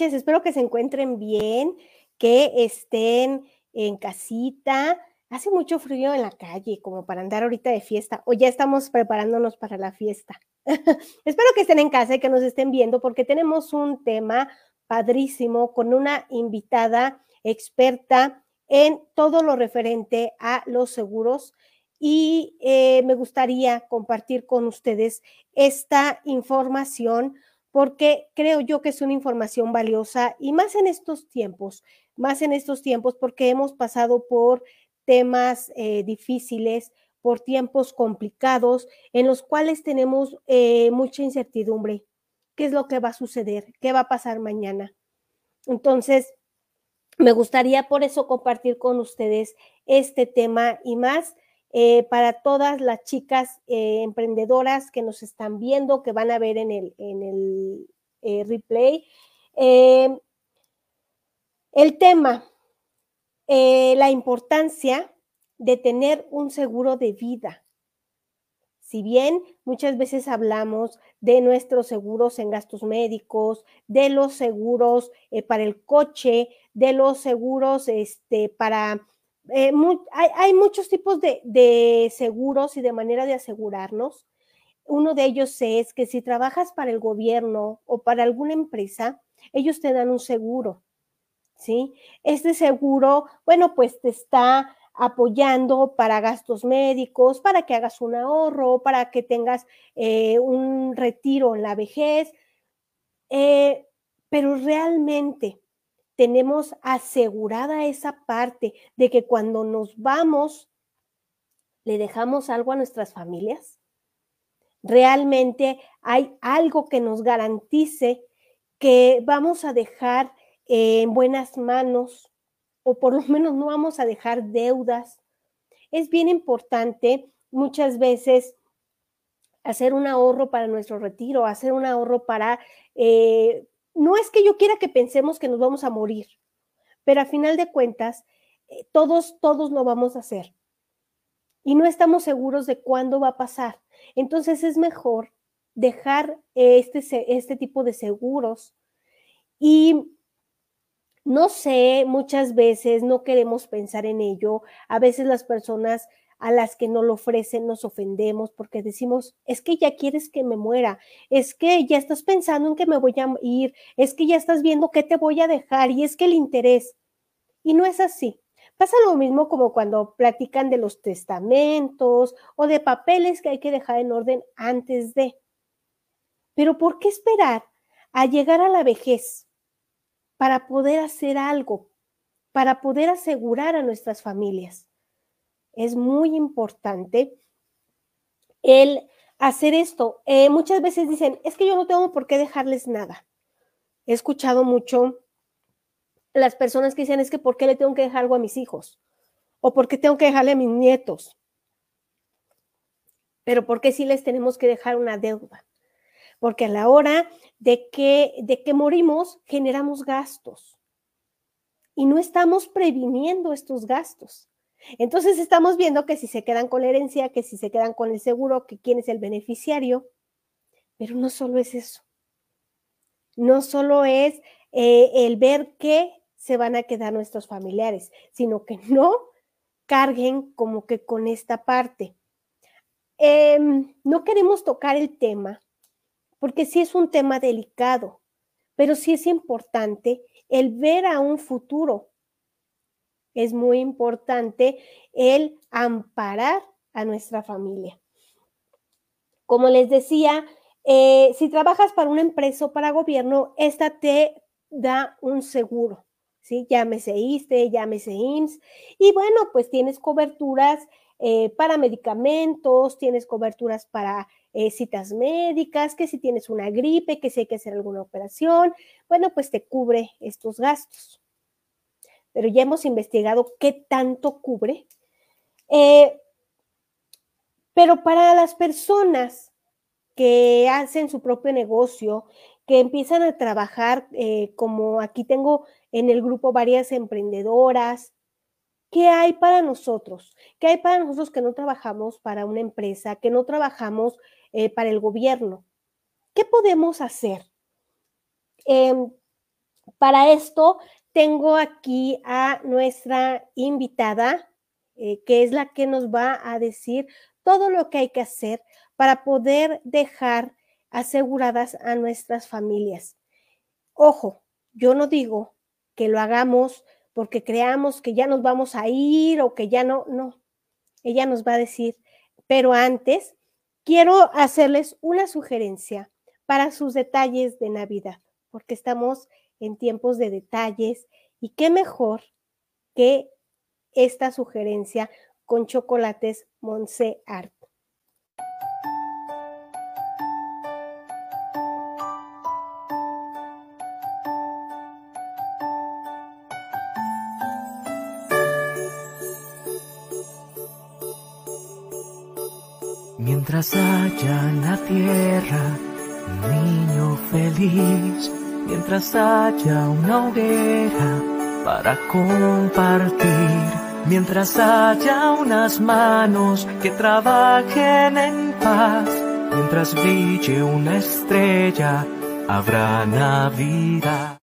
Espero que se encuentren bien, que estén en casita. Hace mucho frío en la calle, como para andar ahorita de fiesta, o ya estamos preparándonos para la fiesta. Espero que estén en casa y que nos estén viendo, porque tenemos un tema padrísimo con una invitada experta en todo lo referente a los seguros y eh, me gustaría compartir con ustedes esta información porque creo yo que es una información valiosa y más en estos tiempos, más en estos tiempos porque hemos pasado por temas eh, difíciles, por tiempos complicados en los cuales tenemos eh, mucha incertidumbre. ¿Qué es lo que va a suceder? ¿Qué va a pasar mañana? Entonces, me gustaría por eso compartir con ustedes este tema y más eh, para todas las chicas eh, emprendedoras que nos están viendo, que van a ver en el, en el eh, replay. el tema, la importancia de tener un seguro de vida. Si bien muchas veces hablamos de nuestros seguros en gastos médicos, de los seguros para el coche, de los seguros este, para eh, hay, muchos tipos de, seguros y de manera de asegurarnos. Uno de ellos es que si trabajas para el gobierno o para alguna empresa, ellos te dan un seguro, ¿sí? Este seguro, bueno, pues te está apoyando para gastos médicos, para que hagas un ahorro, para que tengas eh, un retiro en la vejez, eh, pero realmente tenemos asegurada esa parte de que cuando nos vamos, le dejamos algo a nuestras familias. Realmente hay algo que nos garantice que vamos a dejar en buenas manos o por lo menos no vamos a dejar deudas. Es bien importante muchas veces hacer un ahorro para nuestro retiro, hacer un ahorro para eh, no es que yo quiera que pensemos que nos vamos a morir, pero a final de cuentas, eh, todos, todos lo vamos a hacer. Y no estamos seguros de cuándo va a pasar. Entonces es mejor dejar este, este tipo de seguros. Y no sé, muchas veces no queremos pensar en ello. A veces las personas a las que no lo ofrecen nos ofendemos porque decimos, es que ya quieres que me muera, es que ya estás pensando en que me voy a ir, es que ya estás viendo qué te voy a dejar y es que el interés. Y no es así. Pasa lo mismo como cuando platican de los testamentos o de papeles que hay que dejar en orden antes de. Pero ¿por qué esperar a llegar a la vejez para poder hacer algo, para poder asegurar a nuestras familias? Es muy importante el hacer esto. Eh, muchas veces dicen, es que yo no tengo por qué dejarles nada. He escuchado mucho las personas que dicen, es que ¿por qué le tengo que dejar algo a mis hijos? ¿O por qué tengo que dejarle a mis nietos? Pero ¿por qué sí les tenemos que dejar una deuda? Porque a la hora de que, de que morimos, generamos gastos. Y no estamos previniendo estos gastos. Entonces estamos viendo que si se quedan con la herencia, que si se quedan con el seguro, que quién es el beneficiario, pero no solo es eso. No solo es eh, el ver qué se van a quedar nuestros familiares, sino que no carguen como que con esta parte. Em, no queremos tocar el tema, porque sí es un tema delicado, pero sí es importante el ver a un futuro, es muy importante el amparar a nuestra familia. Como les decía, eh, si trabajas para una empresa o para gobierno, esta te da un seguro, ¿sí? Llámese ISTE, llámese IMSS, y bueno, pues tienes coberturas eh, para medicamentos, tienes coberturas para eh, citas médicas, que si tienes una gripe, que si hay que hacer alguna operación, bueno, pues te cubre estos gastos pero ya hemos investigado qué tanto cubre. Eh, pero para las personas que hacen su propio negocio, que empiezan a trabajar, eh, como aquí tengo en el grupo varias emprendedoras, ¿qué hay para nosotros? ¿Qué hay para nosotros que no trabajamos para una empresa, que no trabajamos eh, para el gobierno? ¿Qué podemos hacer? Em, para esto tengo aquí a nuestra invitada, eh, que es la que nos va a decir todo lo que hay que hacer para poder dejar aseguradas a nuestras familias. Ojo, yo no digo que lo hagamos porque creamos que ya nos vamos a ir o que ya no, no. Ella nos va a decir, pero antes quiero hacerles una sugerencia para sus detalles de Navidad, porque estamos en tiempos de detalles y qué mejor que esta sugerencia con chocolates Monse Art. Mientras haya en la tierra un niño feliz, mientras haya una hoguera para compartir, mientras haya unas manos que trabajen en paz, mientras brille una estrella, habrá Navidad.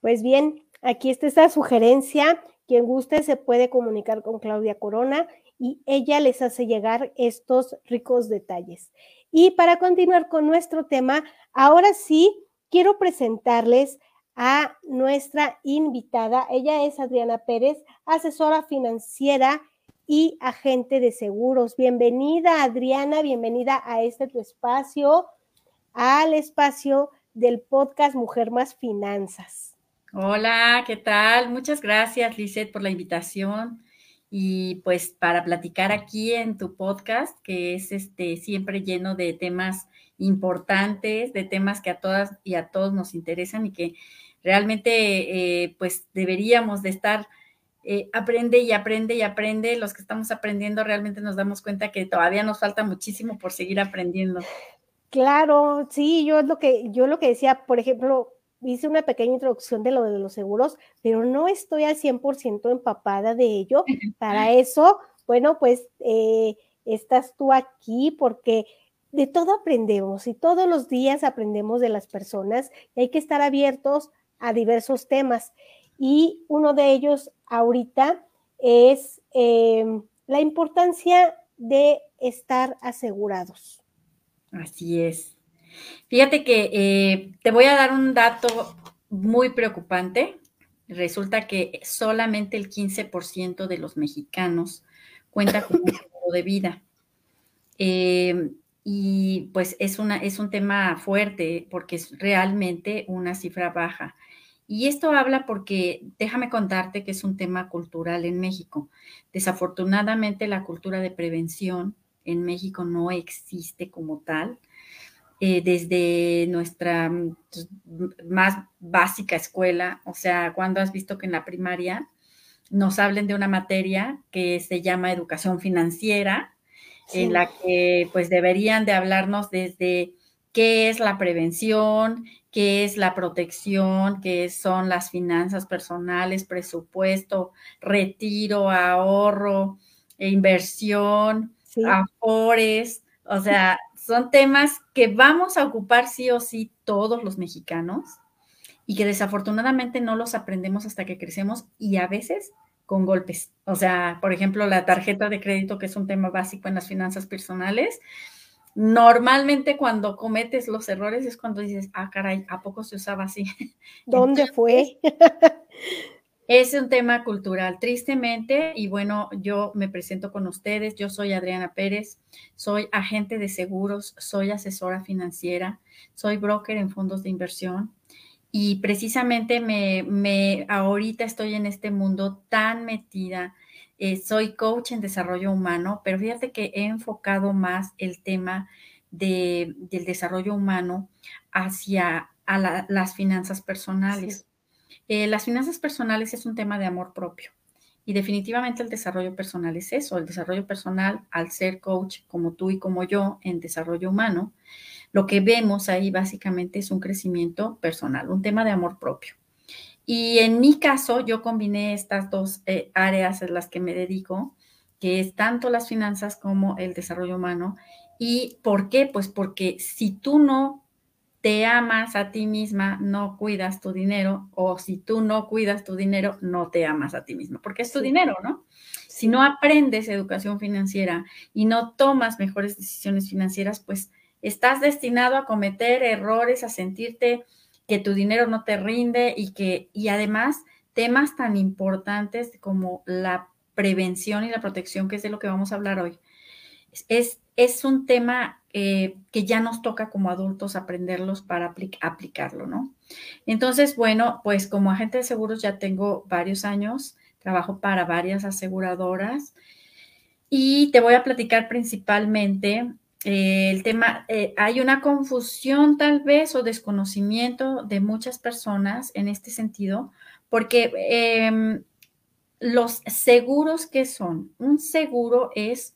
Pues bien, aquí está esta sugerencia. Quien guste se puede comunicar con Claudia Corona y ella les hace llegar estos ricos detalles. Y para continuar con nuestro tema, ahora sí quiero presentarles a nuestra invitada. Ella es Adriana Pérez, asesora financiera y agente de seguros. Bienvenida, Adriana, bienvenida a este tu espacio, al espacio del podcast Mujer Más Finanzas. Hola, ¿qué tal? Muchas gracias, Lizeth, por la invitación y pues para platicar aquí en tu podcast, que es este siempre lleno de temas importantes, de temas que a todas y a todos nos interesan y que realmente eh, pues deberíamos de estar eh, aprende y aprende y aprende. Los que estamos aprendiendo realmente nos damos cuenta que todavía nos falta muchísimo por seguir aprendiendo. Claro, sí, yo lo que yo lo que decía, por ejemplo, hice una pequeña introducción de lo de los seguros, pero no estoy al 100% empapada de ello. Para eso, bueno, pues eh, estás tú aquí porque de todo aprendemos y todos los días aprendemos de las personas y hay que estar abiertos a diversos temas. Y uno de ellos ahorita es em, la importancia de estar asegurados. Así es. Fíjate que eh, te voy a dar un dato muy preocupante. Resulta que solamente el 15% de los mexicanos cuenta con un seguro de vida. Eh, y pues es, una, es un tema fuerte porque es realmente una cifra baja. Y esto habla porque, déjame contarte que es un tema cultural en México. Desafortunadamente la cultura de prevención en México no existe como tal. Eh, desde nuestra mm, pues, más básica escuela, o sea, cuando has visto que en la primaria nos hablen de una materia que se llama educación financiera, en la que pues deberían de hablarnos desde qué es la prevención, qué es la protección, qué son las finanzas personales, presupuesto, retiro, ahorro, e inversión, afores, o sea, son temas que vamos a ocupar sí o sí todos los mexicanos y que desafortunadamente no los aprendemos hasta que crecemos y a veces con golpes. O sea, por ejemplo, la tarjeta de crédito, que es un tema básico en las finanzas personales. Normalmente cuando cometes los errores es cuando dices, ah, caray, ¿a poco se usaba así? ¿Dónde fue? Es un tema cultural, tristemente, y bueno, yo me presento con ustedes. Yo soy Adriana Pérez, soy agente de seguros, soy asesora financiera, soy broker en fondos de inversión y precisamente me, me ahorita estoy en este mundo tan metida. Eh, soy coach en desarrollo humano, pero fíjate que he enfocado más el tema de, del desarrollo humano hacia a las finanzas personales. Eh, las finanzas personales es un tema de amor propio y definitivamente el desarrollo personal es eso, el desarrollo personal al ser coach como tú y como yo en desarrollo humano, lo que vemos ahí básicamente es un crecimiento personal, un tema de amor propio. Y en mi caso, yo combiné estas dos eh, áreas en las que me dedico, que es tanto las finanzas como el desarrollo humano. ¿Y por qué? Pues porque si tú no te amas a ti misma, no cuidas tu dinero, o si tú no cuidas tu dinero, no te amas a ti misma, porque es tu dinero, ¿no? Si no aprendes educación financiera y no tomas mejores decisiones financieras, pues estás destinado a cometer errores, a sentirte que tu dinero no te rinde y que, y además, temas tan importantes como la prevención y la protección, que es de lo que vamos a hablar hoy. Es, es un tema eh, que ya nos toca como adultos aprenderlos para aplicarlo, ¿no? Entonces, bueno, pues como agente de seguros ya tengo varios años, trabajo para varias aseguradoras y te voy a platicar principalmente eh, el tema, eh, hay una confusión tal vez o desconocimiento de muchas personas en este sentido, porque em, los seguros que son, un seguro es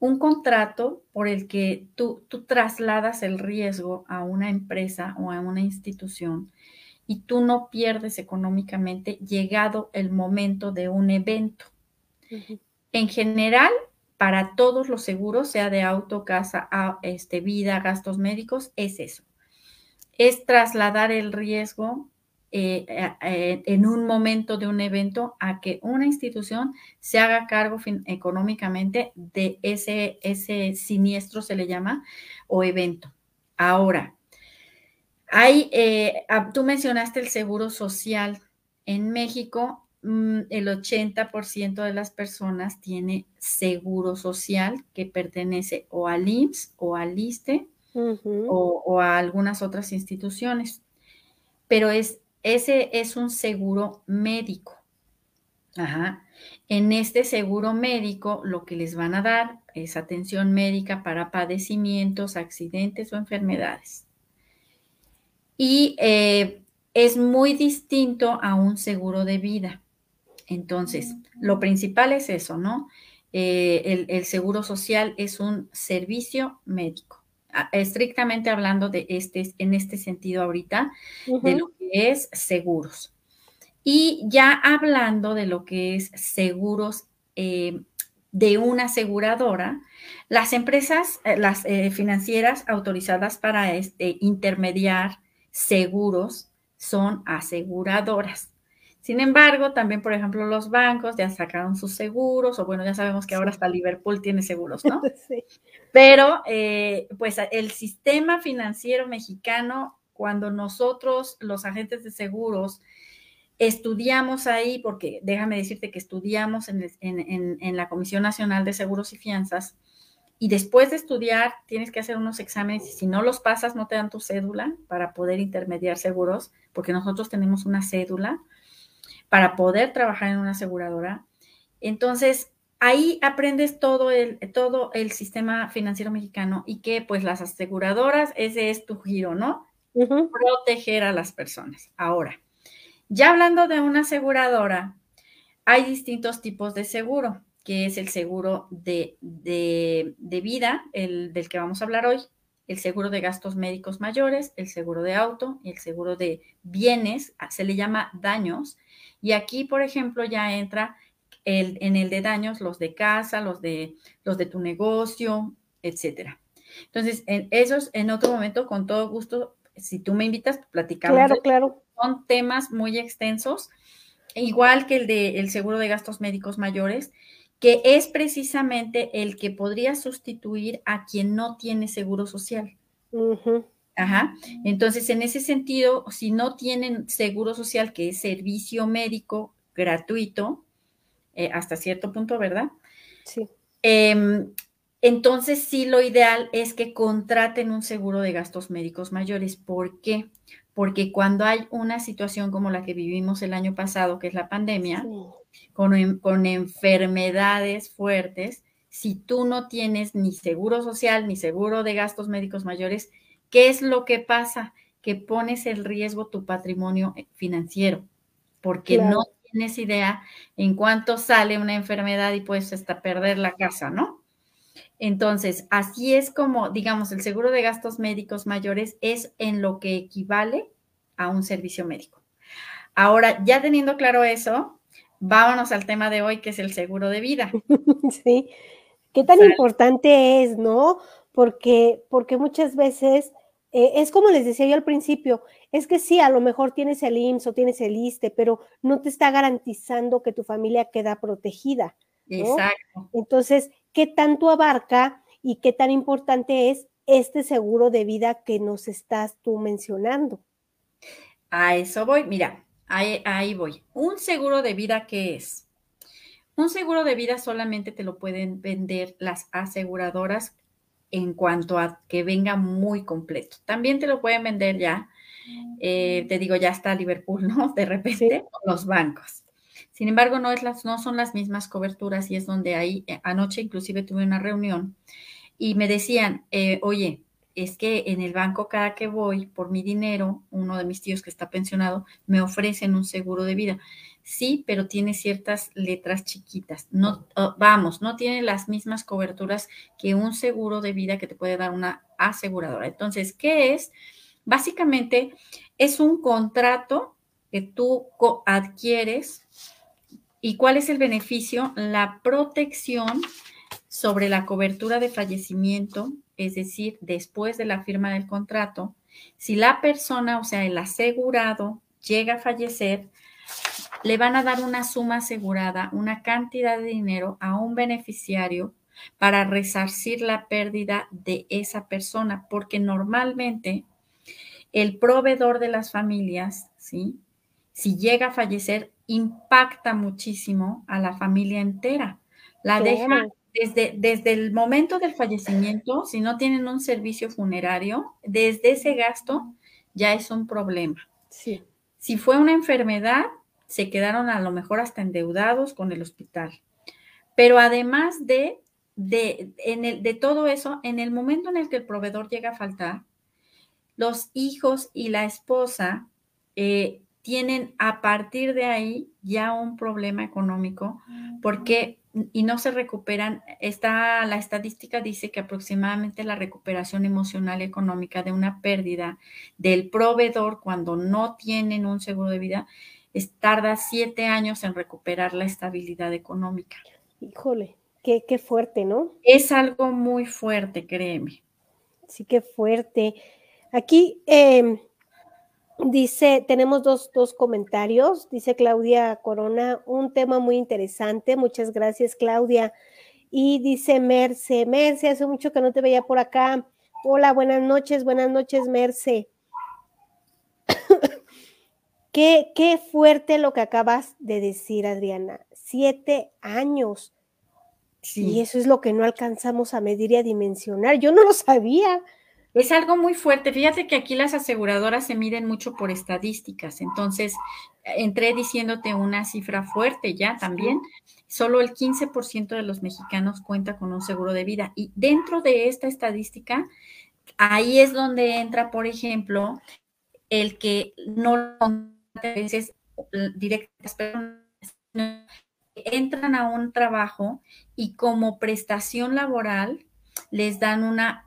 un contrato por el que tú, tú trasladas el riesgo a una empresa o a una institución y tú no pierdes económicamente llegado el momento de un evento. En general, para todos los seguros, sea de auto, casa, este, vida, gastos médicos, es eso. Es trasladar el riesgo eh, eh, en un momento de un evento a que una institución se haga cargo económicamente de ese, ese siniestro, se le llama, o evento. Ahora, hay, eh, ah, tú mencionaste el seguro social. En México, mm, el 80% de las personas tiene seguro social que pertenece o al IMSS o al ISTE o, o a algunas otras instituciones. Pero es ese es un seguro médico. Ajá. En este seguro médico lo que les van a dar es atención médica para padecimientos, accidentes o enfermedades. Y eh, es muy distinto a un seguro de vida. Entonces, lo principal es eso, ¿no? Eh, el seguro social es un servicio médico estrictamente hablando de este, en este sentido ahorita, de lo que es seguros. Y ya hablando de lo que es seguros eh, de una aseguradora, las empresas, eh, las eh, financieras autorizadas para este, intermediar seguros son aseguradoras. Sin embargo, también, por ejemplo, los bancos ya sacaron sus seguros, o bueno, ya sabemos que ahora hasta Liverpool tiene seguros, ¿no? Sí. Pero, eh, pues, el sistema financiero mexicano, cuando nosotros, los agentes de seguros, estudiamos ahí, porque déjame decirte que estudiamos en, en, la Comisión Nacional de Seguros y Fianzas, y después de estudiar tienes que hacer unos exámenes y si no los pasas no te dan tu cédula para poder intermediar seguros, porque nosotros tenemos una cédula para poder trabajar en una aseguradora. Entonces, ahí aprendes todo el, todo el sistema financiero mexicano y que pues las aseguradoras, ese es tu giro, ¿no? Proteger a las personas. Ahora, ya hablando de una aseguradora, hay distintos tipos de seguro, que es el seguro de, de, de vida, el del que vamos a hablar hoy, el seguro de gastos médicos mayores, el seguro de auto, el seguro de bienes, se le llama daños, y aquí, por ejemplo, ya entra el, en el de daños los de casa, los de, los de tu negocio, etcétera. Entonces, en esos, en otro momento, con todo gusto, si tú me invitas, platicamos. Claro, claro. Son temas muy extensos, igual que el de el seguro de gastos médicos mayores, que es precisamente el que podría sustituir a quien no tiene seguro social. Ajá. Entonces, en ese sentido, si no tienen seguro social, que es servicio médico gratuito, eh, hasta cierto punto, ¿verdad? Sí. Em, entonces, sí, lo ideal es que contraten un seguro de gastos médicos mayores. ¿Por qué? Porque cuando hay una situación como la que vivimos el año pasado, que es la pandemia, con, con enfermedades fuertes, si tú no tienes ni seguro social ni seguro de gastos médicos mayores, ¿Qué es lo que pasa? Que pones el riesgo tu patrimonio eh, financiero, porque no tienes idea en cuánto sale una enfermedad y puedes hasta perder la casa, ¿no? Entonces, así es como, digamos, el seguro de gastos médicos mayores es en lo que equivale a un servicio médico. Ahora, ya teniendo claro eso, vámonos al tema de hoy, que es el seguro de vida. Sí, qué tan importante es, ¿no? Porque, porque muchas veces eh, es como les decía yo al principio, es que sí, a lo mejor tienes el IMSS o tienes el ISTE, pero no te está garantizando que tu familia queda protegida. Exacto. Entonces, ¿qué tanto abarca y qué tan importante es este seguro de vida que nos estás tú mencionando? A eso voy, mira, ahí, ahí voy. Un seguro de vida, ¿qué es? Un seguro de vida solamente te lo pueden vender las aseguradoras en cuanto a que venga muy completo. También te lo pueden vender ya, eh, te digo, ya está Liverpool, ¿no? De repente, los bancos. Sin embargo, no, es las, no son las mismas coberturas y es donde ahí, eh, anoche inclusive tuve una reunión y me decían, eh, oye, es que en el banco cada que voy por mi dinero, uno de mis tíos que está pensionado, me ofrecen un seguro de vida sí, pero tiene ciertas letras chiquitas. No, oh, vamos, no tiene las mismas coberturas que un seguro de vida que te puede dar una aseguradora. Entonces, ¿qué es? Básicamente es un contrato que tú adquieres y cuál es el beneficio? La protección sobre la cobertura de fallecimiento, es decir, después de la firma del contrato, si la persona, o sea, el asegurado, llega a fallecer, le van a dar una suma asegurada, una cantidad de dinero a un beneficiario para resarcir la pérdida de esa persona, porque normalmente el proveedor de las familias, ¿sí? Si llega a fallecer, impacta muchísimo a la familia entera. La deja desde, desde el momento del fallecimiento, si no tienen un servicio funerario, desde ese gasto ya es un problema. Sí. Si fue una enfermedad, se quedaron a lo mejor hasta endeudados con el hospital. Pero además de, de, en el, de todo eso, en el momento en el que el proveedor llega a faltar, los hijos y la esposa eh, tienen a partir de ahí ya un problema económico porque y no se recuperan. Está, la estadística dice que aproximadamente la recuperación emocional y económica de una pérdida del proveedor cuando no tienen un seguro de vida tarda siete años en recuperar la estabilidad económica. Híjole, qué, qué fuerte, ¿no? Es algo muy fuerte, créeme. Sí, qué fuerte. Aquí em, dice, tenemos dos, dos comentarios. Dice Claudia Corona, un tema muy interesante. Muchas gracias, Claudia. Y dice Merce, Merce, hace mucho que no te veía por acá. Hola, buenas noches, buenas noches, Merce. Qué, fuerte lo que acabas de decir, Adriana. Siete años. Y eso es lo que no alcanzamos a medir y a dimensionar. Yo no lo sabía. Es algo muy fuerte. Fíjate que aquí las aseguradoras se miden mucho por estadísticas. Entonces, entré diciéndote una cifra fuerte ya también. Solo el 15% de los mexicanos cuenta con un seguro de vida. Y dentro de esta estadística, ahí es donde entra, por ejemplo, el que no veces directas entran a un trabajo y como prestación laboral les dan una,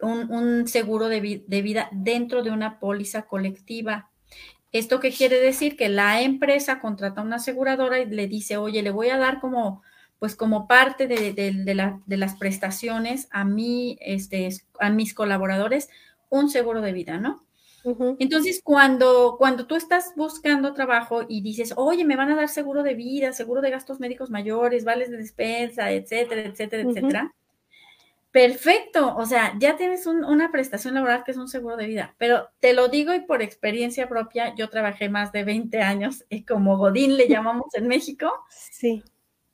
un, seguro de, de, vida dentro de una póliza colectiva. ¿Esto qué quiere decir? Que la empresa contrata a una aseguradora y le dice, oye, le voy a dar como, pues como parte de, de, la, de las prestaciones a, mí, este, a mis colaboradores un seguro de vida, ¿no? Entonces, cuando, cuando tú estás buscando trabajo y dices, oye, me van a dar seguro de vida, seguro de gastos médicos mayores, vales de despensa, etcétera, etcétera, etcétera. Perfecto, o sea, ya tienes una prestación laboral que es un seguro de vida, pero te lo digo y por experiencia propia, yo trabajé más de 20 años, y como Godín le llamamos en México. Sí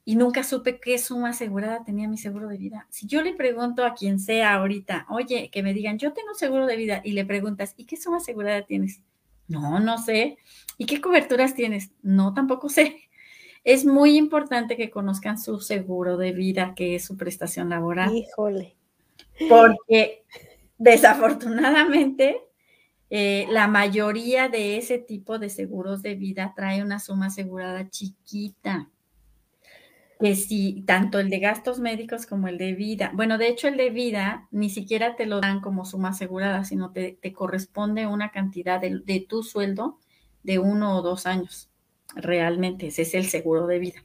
y nunca supe qué suma asegurada tenía mi seguro de vida. Si yo le pregunto a quien sea ahorita, oye, que me digan, yo tengo seguro de vida, y le preguntas, ¿y qué suma asegurada tienes? No, no sé. ¿Y qué coberturas tienes? No, tampoco sé. Es muy importante que conozcan su seguro de vida, que es su prestación laboral. Híjole. Porque desafortunadamente eh, la mayoría de ese tipo de seguros de vida trae una suma asegurada chiquita que si tanto el de gastos médicos como el de vida, bueno, de hecho el de vida ni siquiera te lo dan como suma asegurada, sino te, te corresponde una cantidad de, tu sueldo de uno o dos años. Realmente, ese es el seguro de vida.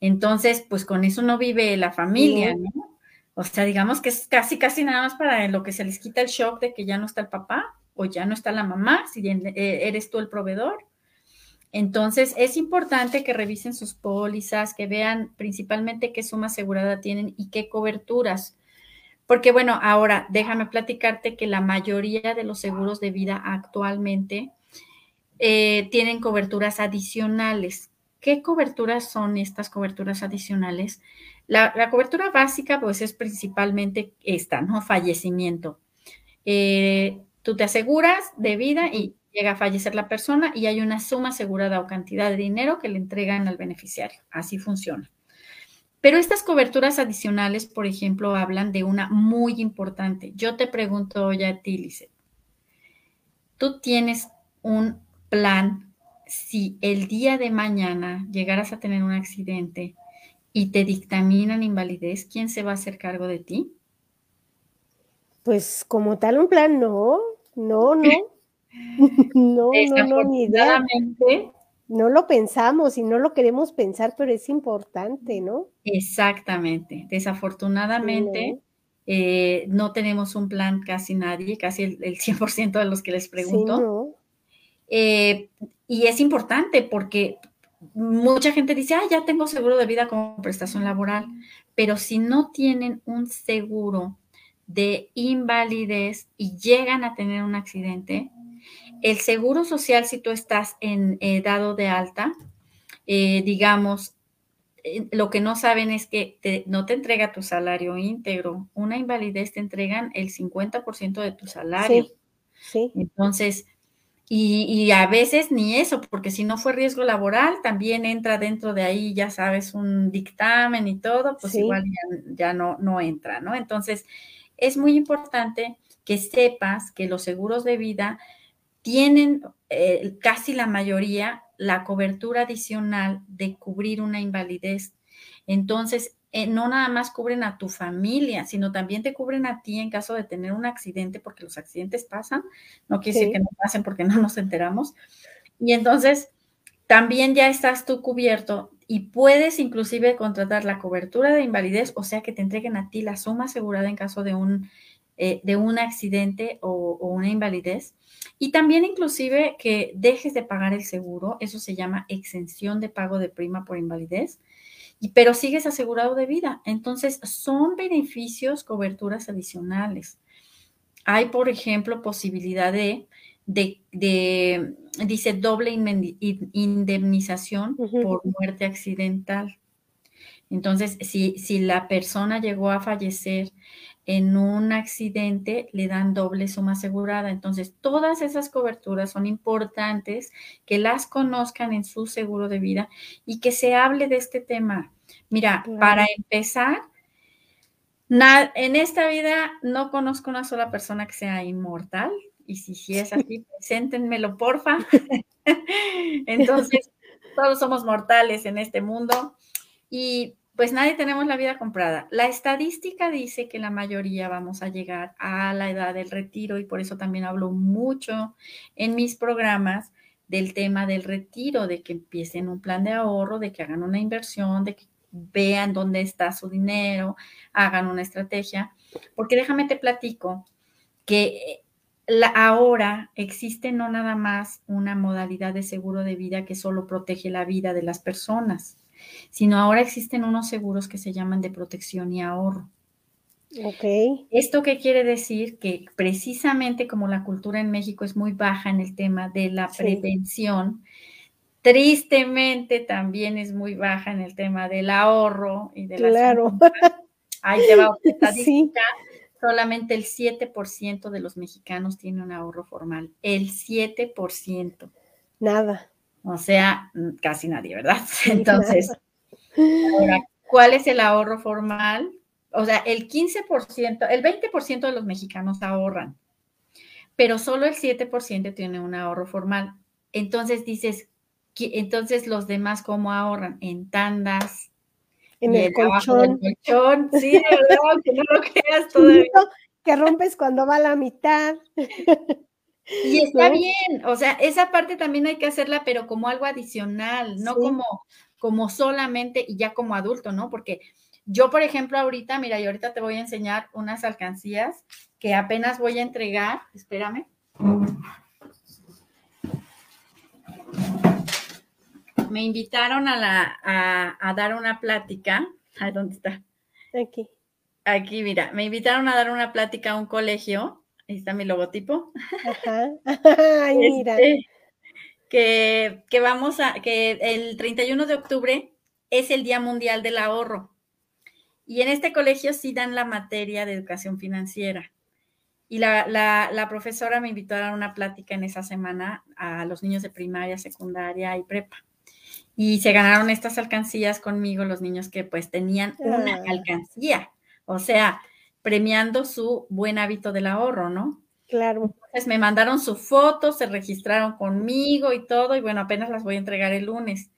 Entonces, pues con eso no vive la familia, ¿no? O sea, digamos que es casi, casi nada más para lo que se les quita el shock de que ya no está el papá o ya no está la mamá, si eh, eres tú el proveedor. Entonces, es importante que revisen sus pólizas, que vean principalmente qué suma asegurada tienen y qué coberturas. Porque bueno, ahora déjame platicarte que la mayoría de los seguros de vida actualmente eh, tienen coberturas adicionales. ¿Qué coberturas son estas coberturas adicionales? La, cobertura básica, pues es principalmente esta, ¿no? Fallecimiento. Eh, tú te aseguras de vida y llega a fallecer la persona y hay una suma asegurada o cantidad de dinero que le entregan al beneficiario. Así funciona. Pero estas coberturas adicionales, por ejemplo, hablan de una muy importante. Yo te pregunto hoy a ti, Lice, ¿tú tienes un plan si el día de mañana llegaras a tener un accidente y te dictaminan invalidez, ¿quién se va a hacer cargo de ti? Pues como tal un plan, no, no, no. no, no, no, ni idea. No lo pensamos y no lo queremos pensar, pero es importante, ¿no? Exactamente. Desafortunadamente, eh, no, tenemos un plan casi nadie, casi el, 100% de los que les pregunto. Eh, y es importante porque mucha gente dice, ah, ya tengo seguro de vida como prestación laboral, pero si no tienen un seguro de invalidez y llegan a tener un accidente, el seguro social, si tú estás en eh, dado de alta, eh, digamos, eh, lo que no saben es que no te entrega tu salario íntegro. Una invalidez te entregan el 50% de tu salario. Sí, Entonces, y, a veces ni eso, porque si no fue riesgo laboral, también entra dentro de ahí, ya sabes, un dictamen y todo, pues igual ya, no, no entra, ¿no? Entonces, es muy importante que sepas que los seguros de vida tienen eh, casi la mayoría la cobertura adicional de cubrir una invalidez. Entonces, eh, no nada más cubren a tu familia, sino también te cubren a ti en caso de tener un accidente, porque los accidentes pasan, no quiere decir que no pasen porque no nos enteramos. Y entonces, también ya estás tú cubierto y puedes inclusive contratar la cobertura de invalidez, o sea que te entreguen a ti la suma asegurada en caso de un, eh, de un accidente o, o, una invalidez. Y también inclusive que dejes de pagar el seguro, eso se llama exención de pago de prima por invalidez, y, pero sigues asegurado de vida. Entonces, son beneficios, coberturas adicionales. Hay, por ejemplo, posibilidad de, de, dice, doble indemnización por muerte accidental. Entonces, si, si la persona llegó a fallecer en un accidente le dan doble suma asegurada. Entonces, todas esas coberturas son importantes que las conozcan en su seguro de vida y que se hable de este tema. Mira, para empezar, en esta vida no conozco una sola persona que sea inmortal. Y si, si es así, preséntenmelo, porfa. Entonces, todos somos mortales en este mundo. Y pues nadie tenemos la vida comprada. La estadística dice que la mayoría vamos a llegar a la edad del retiro y por eso también hablo mucho en mis programas del tema del retiro, de que empiecen un plan de ahorro, de que hagan una inversión, de que vean dónde está su dinero, hagan una estrategia, porque déjame te platico que la, ahora existe no nada más una modalidad de seguro de vida que solo protege la vida de las personas sino ahora existen unos seguros que se llaman de protección y ahorro. Ok. ¿Esto qué quiere decir? Que precisamente como la cultura en México es muy baja en el tema de la prevención, tristemente también es muy baja en el tema del ahorro y de claro. Ahí te va estadística. Solamente el 7% de los mexicanos tiene un ahorro formal. El 7%. Nada. O sea, casi nadie, ¿verdad? Entonces, ahora, ¿cuál es el ahorro formal? O sea, el 15%, el 20% de los mexicanos ahorran, pero solo el 7% tiene un ahorro formal. Entonces dices, entonces los demás, ¿cómo ahorran? En tandas. En el, colchón. colchón. Sí, de verdad, que no lo creas todavía. Que rompes cuando va a la mitad. Y está bien, o sea, esa parte también hay que hacerla, pero como algo adicional, no como, como solamente y ya como adulto, ¿no? Porque Yo, por ejemplo, ahorita, mira, yo ahorita te voy a enseñar unas alcancías que apenas voy a entregar. Espérame. Me invitaron a, la, a, dar una plática. ¿Dónde está? Aquí. Aquí, mira, me invitaron a dar una plática a un colegio. Ahí está mi logotipo. Ajá. Ay, mira. Este, que, que vamos a, que el 31 de octubre es el Día Mundial del Ahorro. Y en este colegio sí dan la materia de educación financiera. Y la, la, profesora me invitó a dar una plática en esa semana a los niños de primaria, secundaria y prepa. Y se ganaron estas alcancías conmigo los niños que pues tenían una ah. alcancía, o sea, premiando su buen hábito del ahorro, ¿no? Claro. Entonces me mandaron su foto, se registraron conmigo y todo, y bueno, apenas las voy a entregar el lunes.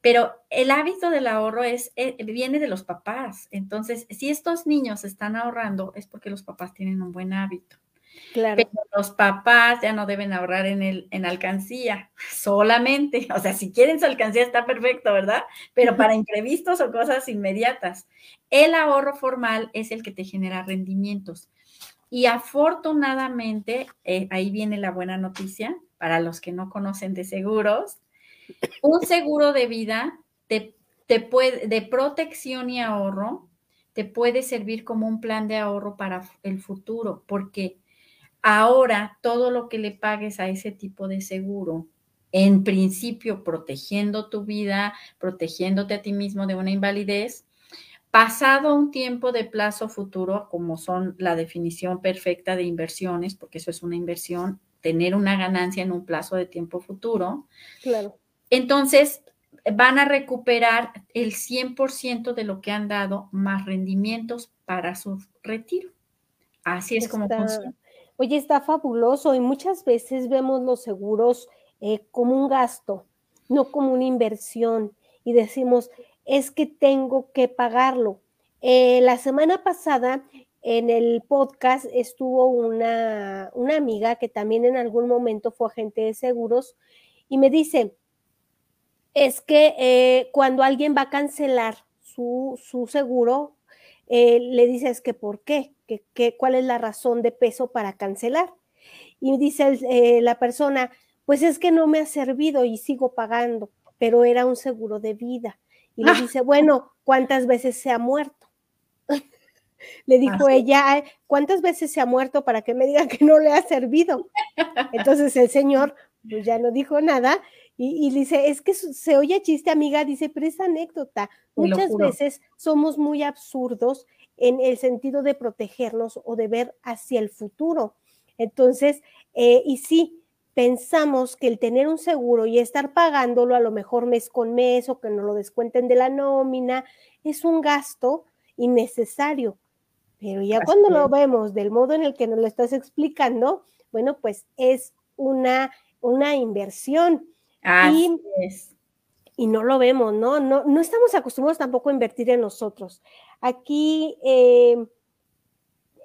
Pero el hábito del ahorro es, eh, viene de los papás. Entonces, si estos niños están ahorrando, es porque los papás tienen un buen hábito. Claro. Pero los papás ya no deben ahorrar en, el, en alcancía, solamente. O sea, si quieren su alcancía está perfecto, ¿verdad? Pero para imprevistos o cosas inmediatas. El ahorro formal es el que te genera rendimientos. Y afortunadamente, eh, ahí viene la buena noticia para los que no conocen de seguros. Un seguro de vida te, te puede, de protección y ahorro te puede servir como un plan de ahorro para el futuro, porque ahora todo lo que le pagues a ese tipo de seguro, en principio protegiendo tu vida, protegiéndote a ti mismo de una invalidez, pasado un tiempo de plazo futuro, como son la definición perfecta de inversiones, porque eso es una inversión, tener una ganancia en un plazo de tiempo futuro. Claro. Entonces, van a recuperar el 100% de lo que han dado más rendimientos para su retiro. Así es como funciona. Oye, está fabuloso y muchas veces vemos los seguros eh, como un gasto, no como una inversión y decimos, es que tengo que pagarlo. Eh, la semana pasada en el podcast estuvo una, una amiga que también en algún momento fue agente de seguros y me dice, es que eh, cuando alguien va a cancelar su, su seguro, eh, le dices que por qué, que, cuál es la razón de peso para cancelar. Y dice eh, la persona, pues es que no me ha servido y sigo pagando, pero era un seguro de vida. Y le ah. dice, bueno, ¿cuántas veces se ha muerto? le dijo ella, ¿cuántas veces se ha muerto para que me diga que no le ha servido? Entonces el señor pues ya no dijo nada y, dice, es que se oye chiste, amiga, dice, pero es anécdota. Muchas veces somos muy absurdos en el sentido de protegernos o de ver hacia el futuro. Entonces, eh, y sí, pensamos que el tener un seguro y estar pagándolo a lo mejor mes con mes o que no lo descuenten de la nómina es un gasto innecesario. Pero ya cuando lo vemos del modo en el que nos lo estás explicando, bueno, pues es una, una inversión y, y, no lo vemos, ¿no? ¿no? No estamos acostumbrados tampoco a invertir en nosotros. Aquí eh,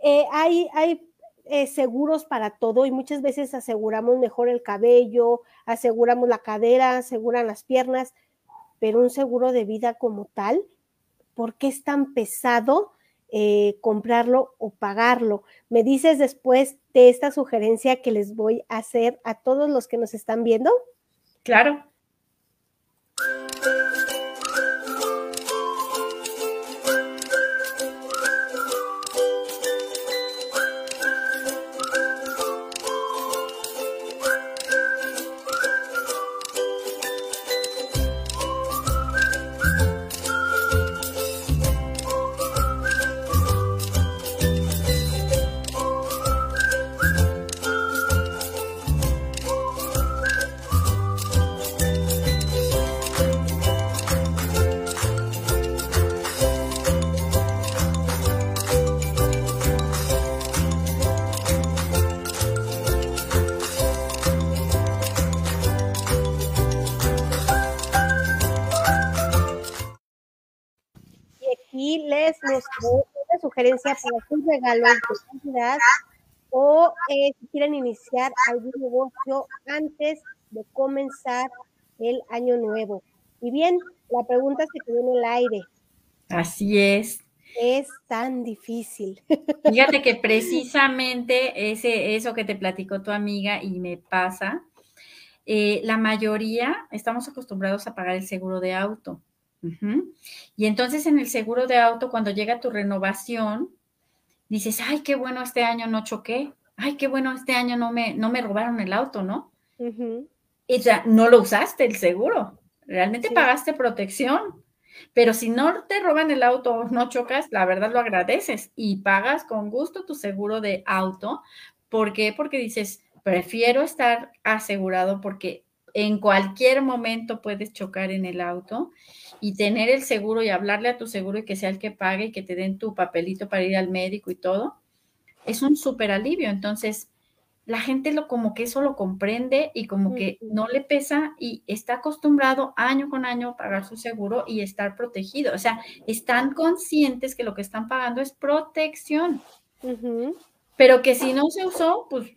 eh, hay, hay eh, seguros para todo y muchas veces aseguramos mejor el cabello, aseguramos la cadera, aseguran las piernas, pero un seguro de vida como tal, ¿por qué es tan pesado? comprarlo o pagarlo. Me dices después de esta sugerencia que les voy a hacer a todos los que nos están viendo. Claro. Sugerencia para sus regalos de Navidad o eh, si quieren iniciar algún negocio antes de comenzar el año nuevo. Y bien, la pregunta se quedó en el aire. Así es. Es tan difícil. Fíjate que precisamente ese, eso que te platicó tu amiga y me pasa, eh, la mayoría estamos acostumbrados a pagar el seguro de auto. Y entonces en el seguro de auto, cuando llega tu renovación, dices, ay, qué bueno, este año no choqué, ay, qué bueno, este año no me, no me robaron el auto, ¿no? Y ya no lo usaste el seguro, realmente pagaste protección. Pero si no te roban el auto o no chocas, la verdad lo agradeces y pagas con gusto tu seguro de auto. ¿Por qué? Porque dices, prefiero estar asegurado porque en cualquier momento puedes chocar en el auto y tener el seguro y hablarle a tu seguro y que sea el que pague y que te den tu papelito para ir al médico y todo, es un súper alivio. Entonces, la gente lo como que eso lo comprende y como que no le pesa y está acostumbrado año con año a pagar su seguro y estar protegido. O sea, están conscientes que lo que están pagando es protección. Pero que si no se usó, pues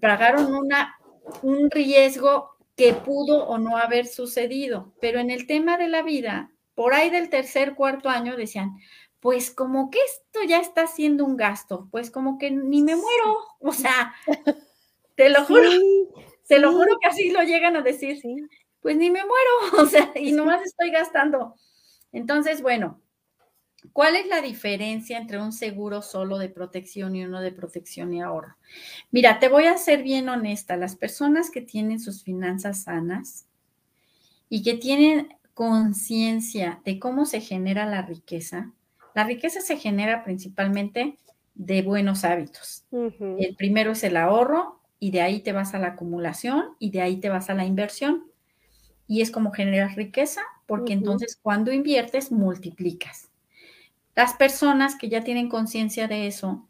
pagaron una, un riesgo que pudo o no haber sucedido. Pero en el tema de la vida, por ahí del tercer, cuarto año decían, pues como que esto ya está siendo un gasto, pues como que ni me muero, o sea, te lo juro, te lo juro que así lo llegan a decir, pues ni me muero, o sea, y nomás estoy gastando. Entonces, bueno, ¿Cuál es la diferencia entre un seguro solo de protección y uno de protección y ahorro? Mira, te voy a ser bien honesta. Las personas que tienen sus finanzas sanas y que tienen conciencia de cómo se genera la riqueza, la riqueza se genera principalmente de buenos hábitos. El primero es el ahorro y de ahí te vas a la acumulación y de ahí te vas a la inversión. Y es como generas riqueza porque entonces cuando inviertes multiplicas. Las personas que ya tienen conciencia de eso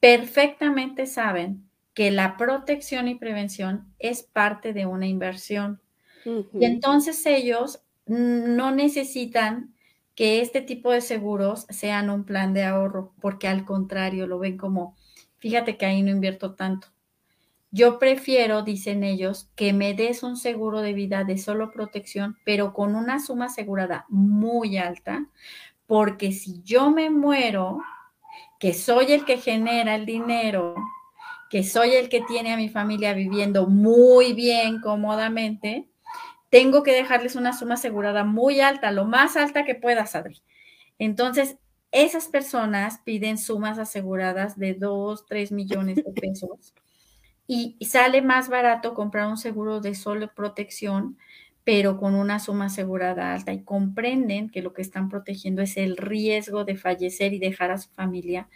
perfectamente saben que la protección y prevención es parte de una inversión. Y entonces ellos no necesitan que este tipo de seguros sean un plan de ahorro, porque al contrario lo ven como, fíjate que ahí no invierto tanto. Yo prefiero, dicen ellos, que me des un seguro de vida de solo protección, pero con una suma asegurada muy alta, porque si yo me muero, que soy el que genera el dinero, que soy el que tiene a mi familia viviendo muy bien, cómodamente, tengo que dejarles una suma asegurada muy alta, lo más alta que pueda, Adri. Entonces, esas personas piden sumas aseguradas de 2, 3 millones de pesos y sale más barato comprar un seguro de solo protección pero con una suma asegurada alta y comprenden que lo que están protegiendo es el riesgo de fallecer y dejar a su familia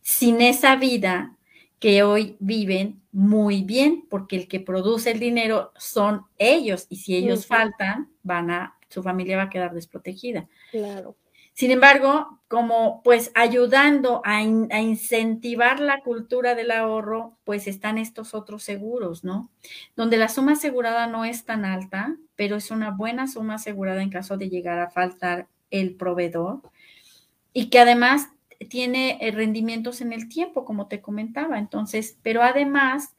sin esa vida que hoy viven muy bien, porque el que produce el dinero son ellos y si ellos faltan, van a su familia va a quedar desprotegida. Claro. Sin embargo, como pues ayudando a, incentivar la cultura del ahorro, pues están estos otros seguros, ¿no? Donde la suma asegurada no es tan alta, pero es una buena suma asegurada en caso de llegar a faltar el proveedor y que además tiene eh, rendimientos en el tiempo, como te comentaba. Entonces, pero además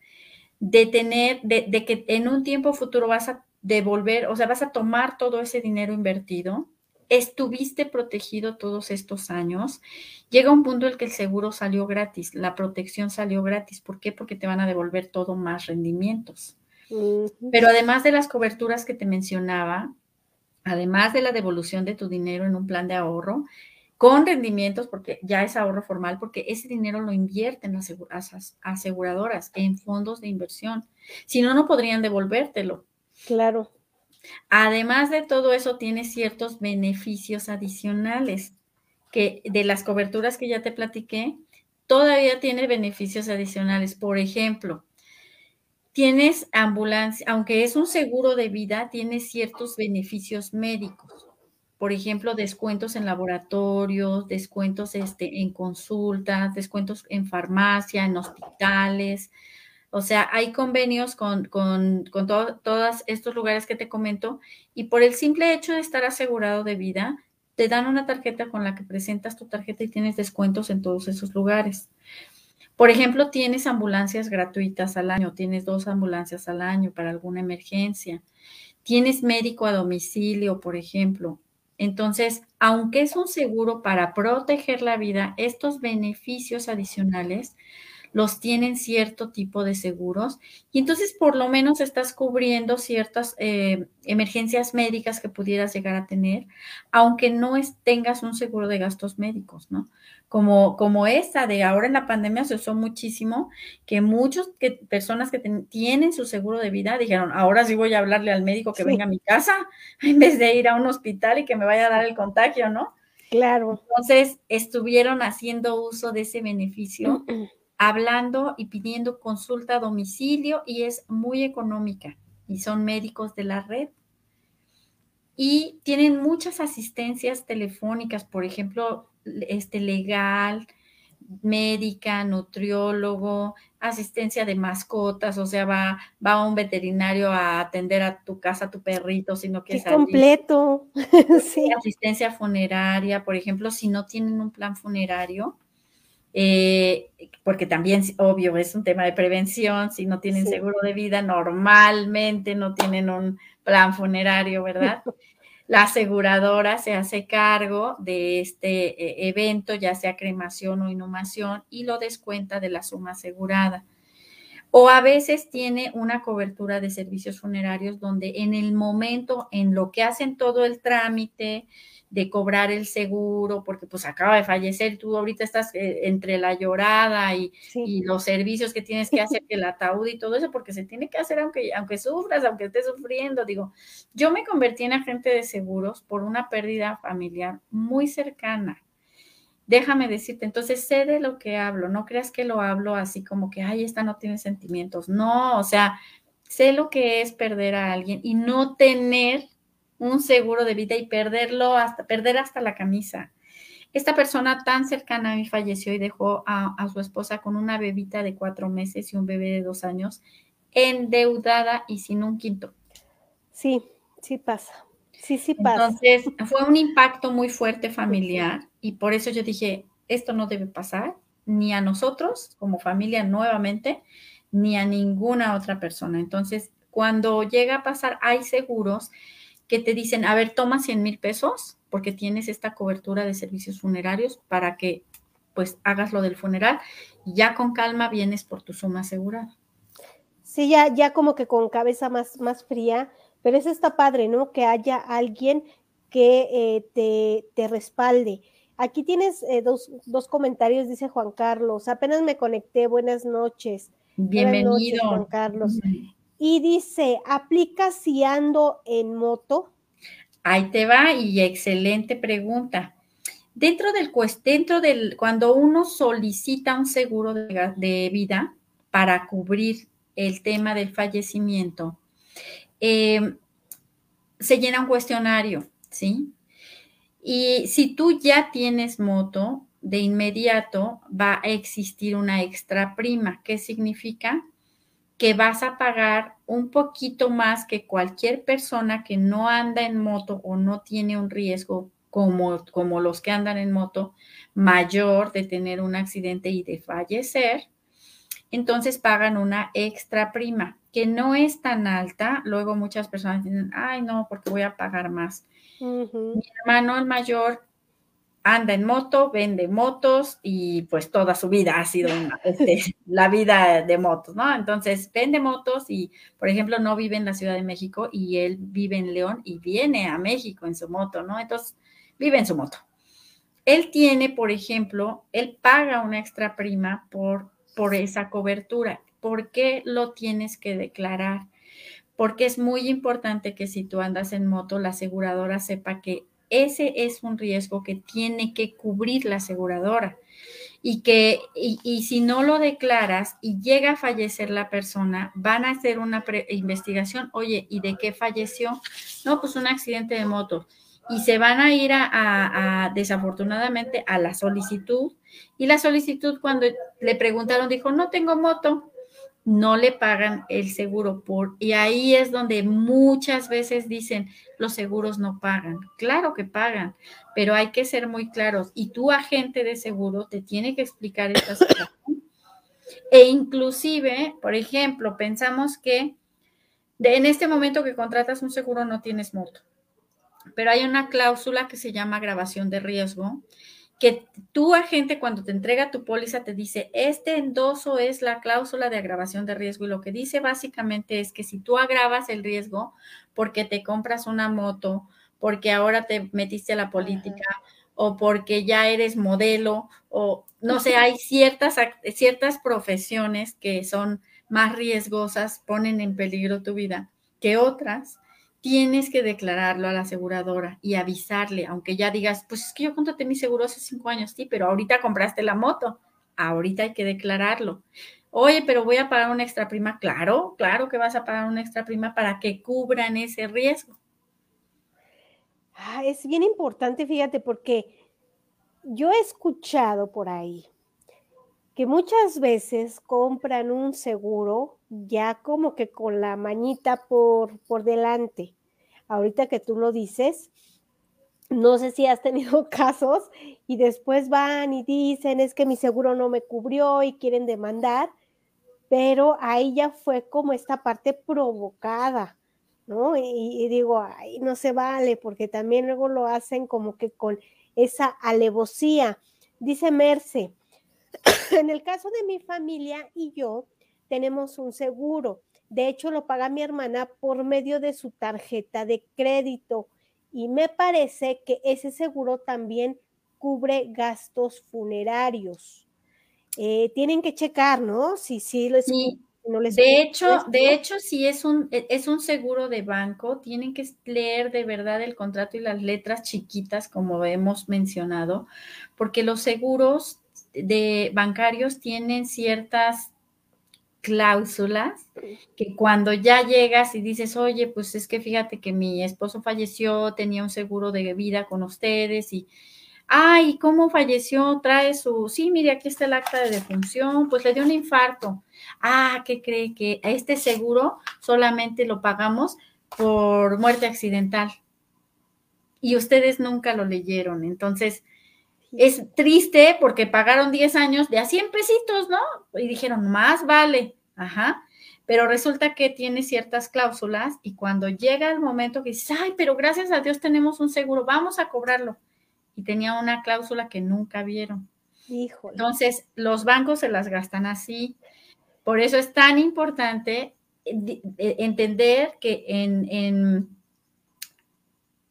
de tener, de, de que en un tiempo futuro vas a devolver, o sea, vas a tomar todo ese dinero invertido estuviste protegido todos estos años, llega un punto en el que el seguro salió gratis, la protección salió gratis. ¿Por qué? Porque te van a devolver todo más rendimientos. Pero además de las coberturas que te mencionaba, además de la devolución de tu dinero en un plan de ahorro, con rendimientos, porque ya es ahorro formal, porque ese dinero lo invierten las aseguradoras en fondos de inversión. Si no, no podrían devolvértelo. Claro. Además de todo eso, tiene ciertos beneficios adicionales que de las coberturas que ya te platiqué, todavía tiene beneficios adicionales. Por ejemplo, tienes ambulancia, aunque es un seguro de vida, tiene ciertos beneficios médicos. Por ejemplo, descuentos en laboratorios, descuentos este, en consultas, descuentos en farmacia, en hospitales, o sea, hay convenios con, todos estos lugares que te comento y por el simple hecho de estar asegurado de vida, te dan una tarjeta con la que presentas tu tarjeta y tienes descuentos en todos esos lugares. Por ejemplo, tienes ambulancias gratuitas al año, tienes dos ambulancias al año para alguna emergencia, tienes médico a domicilio, por ejemplo, Entonces, aunque es un seguro para proteger la vida, estos beneficios adicionales los tienen cierto tipo de seguros y entonces por lo menos estás cubriendo ciertas eh, emergencias médicas que pudieras llegar a tener, aunque no tengas un seguro de gastos médicos, ¿no? Como, como esta de ahora en la pandemia se usó muchísimo, que muchas que, personas que tienen su seguro de vida dijeron, ahora sí voy a hablarle al médico que venga a mi casa en vez de ir a un hospital y que me vaya a dar el contagio, ¿no? Claro. Entonces estuvieron haciendo uso de ese beneficio hablando y pidiendo consulta a domicilio y es muy económica y son médicos de la red. Y tienen muchas asistencias telefónicas, por ejemplo, este legal, médica, nutriólogo, asistencia de mascotas, o sea, va, va un veterinario a atender a tu casa, a tu perrito, sino que es completo. sí. Asistencia funeraria, por ejemplo, si no tienen un plan funerario, eh, porque también, obvio, es un tema de prevención, si no tienen seguro de vida, normalmente no tienen un plan funerario, ¿verdad? La aseguradora se hace cargo de este eh, evento, ya sea cremación o inhumación, y lo descuenta de la suma asegurada. O a veces tiene una cobertura de servicios funerarios donde en el momento en lo que hacen todo el trámite, de cobrar el seguro, porque pues acaba de fallecer, tú ahorita estás eh, entre la llorada y, los servicios que tienes que hacer, el ataúd y todo eso, porque se tiene que hacer aunque, aunque sufras, aunque estés sufriendo. Digo, yo me convertí en agente de seguros por una pérdida familiar muy cercana. Déjame decirte, entonces sé de lo que hablo, no creas que lo hablo así como que, ay, esta no tiene sentimientos. No, o sea, sé lo que es perder a alguien y no tener un seguro de vida y perderlo hasta, perder hasta la camisa. Esta persona tan cercana a mí falleció y dejó a, su esposa con una bebita de cuatro meses y un bebé de dos años, endeudada y sin un quinto. Sí, sí pasa. Sí, sí pasa. Entonces, fue un impacto muy fuerte familiar y por eso yo dije, esto no debe pasar ni a nosotros como familia nuevamente, ni a ninguna otra persona. Entonces, cuando llega a pasar, hay seguros que te dicen, a ver, toma 100 mil pesos porque tienes esta cobertura de servicios funerarios para que pues hagas lo del funeral y ya con calma vienes por tu suma asegurada. Sí, ya, ya como que con cabeza más, más fría, pero eso está padre, ¿no? Que haya alguien que eh, te, te, respalde. Aquí tienes eh, dos, dos, comentarios, dice Juan Carlos. Apenas me conecté, buenas noches. Bienvenido. Juan Carlos. Y dice, ¿aplica si ando en moto? Ahí te va y excelente pregunta. Dentro del, dentro del, cuando uno solicita un seguro de, vida para cubrir el tema del fallecimiento, eh, se llena un cuestionario, ¿sí? Y si tú ya tienes moto, de inmediato va a existir una extra prima. ¿Qué significa? Que vas a pagar un poquito más que cualquier persona que no anda en moto o no tiene un riesgo como, como los que andan en moto mayor de tener un accidente y de fallecer, entonces pagan una extra prima que no es tan alta. Luego muchas personas dicen, ay no, porque voy a pagar más. Mi hermano el mayor anda en moto, vende motos y pues toda su vida ha sido este, la vida de motos, ¿no? Entonces vende motos y, por ejemplo, no vive en la Ciudad de México y él vive en León y viene a México en su moto, ¿no? Entonces vive en su moto. Él tiene, por ejemplo, él paga una extra prima por, por esa cobertura. ¿Por qué lo tienes que declarar? Porque es muy importante que si tú andas en moto, la aseguradora sepa que ese es un riesgo que tiene que cubrir la aseguradora y que y, si no lo declaras y llega a fallecer la persona, van a hacer una investigación, oye, ¿y de qué falleció? No, pues un accidente de moto. Y se van a ir a, desafortunadamente a la solicitud. Y la solicitud cuando le preguntaron dijo, no tengo moto no le pagan el seguro por y ahí es donde muchas veces dicen los seguros no pagan. Claro que pagan, pero hay que ser muy claros y tu agente de seguro te tiene que explicar esta situación. E inclusive, por ejemplo, pensamos que de, en este momento que contratas un seguro no tienes moto. pero hay una cláusula que se llama grabación de riesgo, que tu agente cuando te entrega tu póliza te dice, este endoso es la cláusula de agravación de riesgo y lo que dice básicamente es que si tú agravas el riesgo porque te compras una moto, porque ahora te metiste a la política o porque ya eres modelo o no sé, hay ciertas, ciertas profesiones que son más riesgosas, ponen en peligro tu vida que otras tienes que declararlo a la aseguradora y avisarle, aunque ya digas, pues es que yo contraté mi seguro hace cinco años, sí, pero ahorita compraste la moto, ahorita hay que declararlo. Oye, pero voy a pagar una extra prima. Claro, claro que vas a pagar una extra prima para que cubran ese riesgo. Ah, es bien importante, fíjate, porque yo he escuchado por ahí que muchas veces compran un seguro ya como que con la mañita por, por delante. Ahorita que tú lo dices, no sé si has tenido casos y después van y dicen es que mi seguro no me cubrió y quieren demandar, pero ahí ya fue como esta parte provocada, ¿no? Y, y digo, no se vale porque también luego lo hacen como que con esa alevosía. Dice Merce, en el caso de mi familia y yo, tenemos un seguro. De hecho, lo paga mi hermana por medio de su tarjeta de crédito y me parece que ese seguro también cubre gastos funerarios. Eh, tienen que checar, ¿no? Si sí, sí. No les de hecho, de hecho, si es un, e, es un seguro de banco, tienen que leer de verdad el contrato y las letras chiquitas, como hemos mencionado, porque los seguros de bancarios tienen ciertas cláusulas que cuando ya llegas y dices, oye, pues es que fíjate que mi esposo falleció, tenía un seguro de vida con ustedes y, ay, ¿cómo falleció? Trae su, sí, mire, aquí está el acta de defunción, pues le dio un infarto. Ah, ¿qué cree que este seguro solamente lo pagamos por muerte accidental? Y ustedes nunca lo leyeron. Entonces, es triste porque pagaron 10 años de a 100 pesitos, ¿no? Y dijeron, más vale, ajá. Pero resulta que tiene ciertas cláusulas y cuando llega el momento que dices, ay, pero gracias a Dios tenemos un seguro, vamos a cobrarlo. Y tenía una cláusula que nunca vieron. Híjole. Entonces, los bancos se las gastan así. Por eso es tan importante eh, entender que en, en,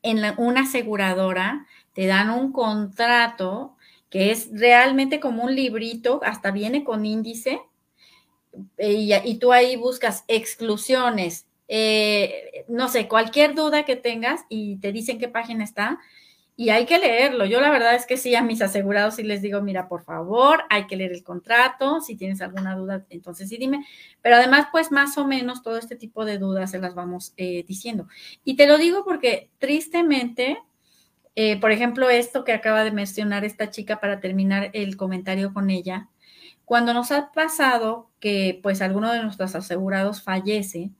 en una aseguradora te dan un contrato que es realmente como un librito, hasta viene con índice, y, tú ahí buscas exclusiones, eh, no sé, cualquier duda que tengas y te dicen qué página está, y hay que leerlo. Yo la verdad es que sí, a mis asegurados sí les digo, mira, por favor, hay que leer el contrato, si tienes alguna duda, entonces sí dime. Pero además, pues más o menos todo este tipo de dudas se las vamos eh, diciendo. Y te lo digo porque tristemente eh, por ejemplo, esto que acaba de mencionar esta chica para terminar el comentario con ella, cuando nos ha pasado que pues alguno de nuestros asegurados fallece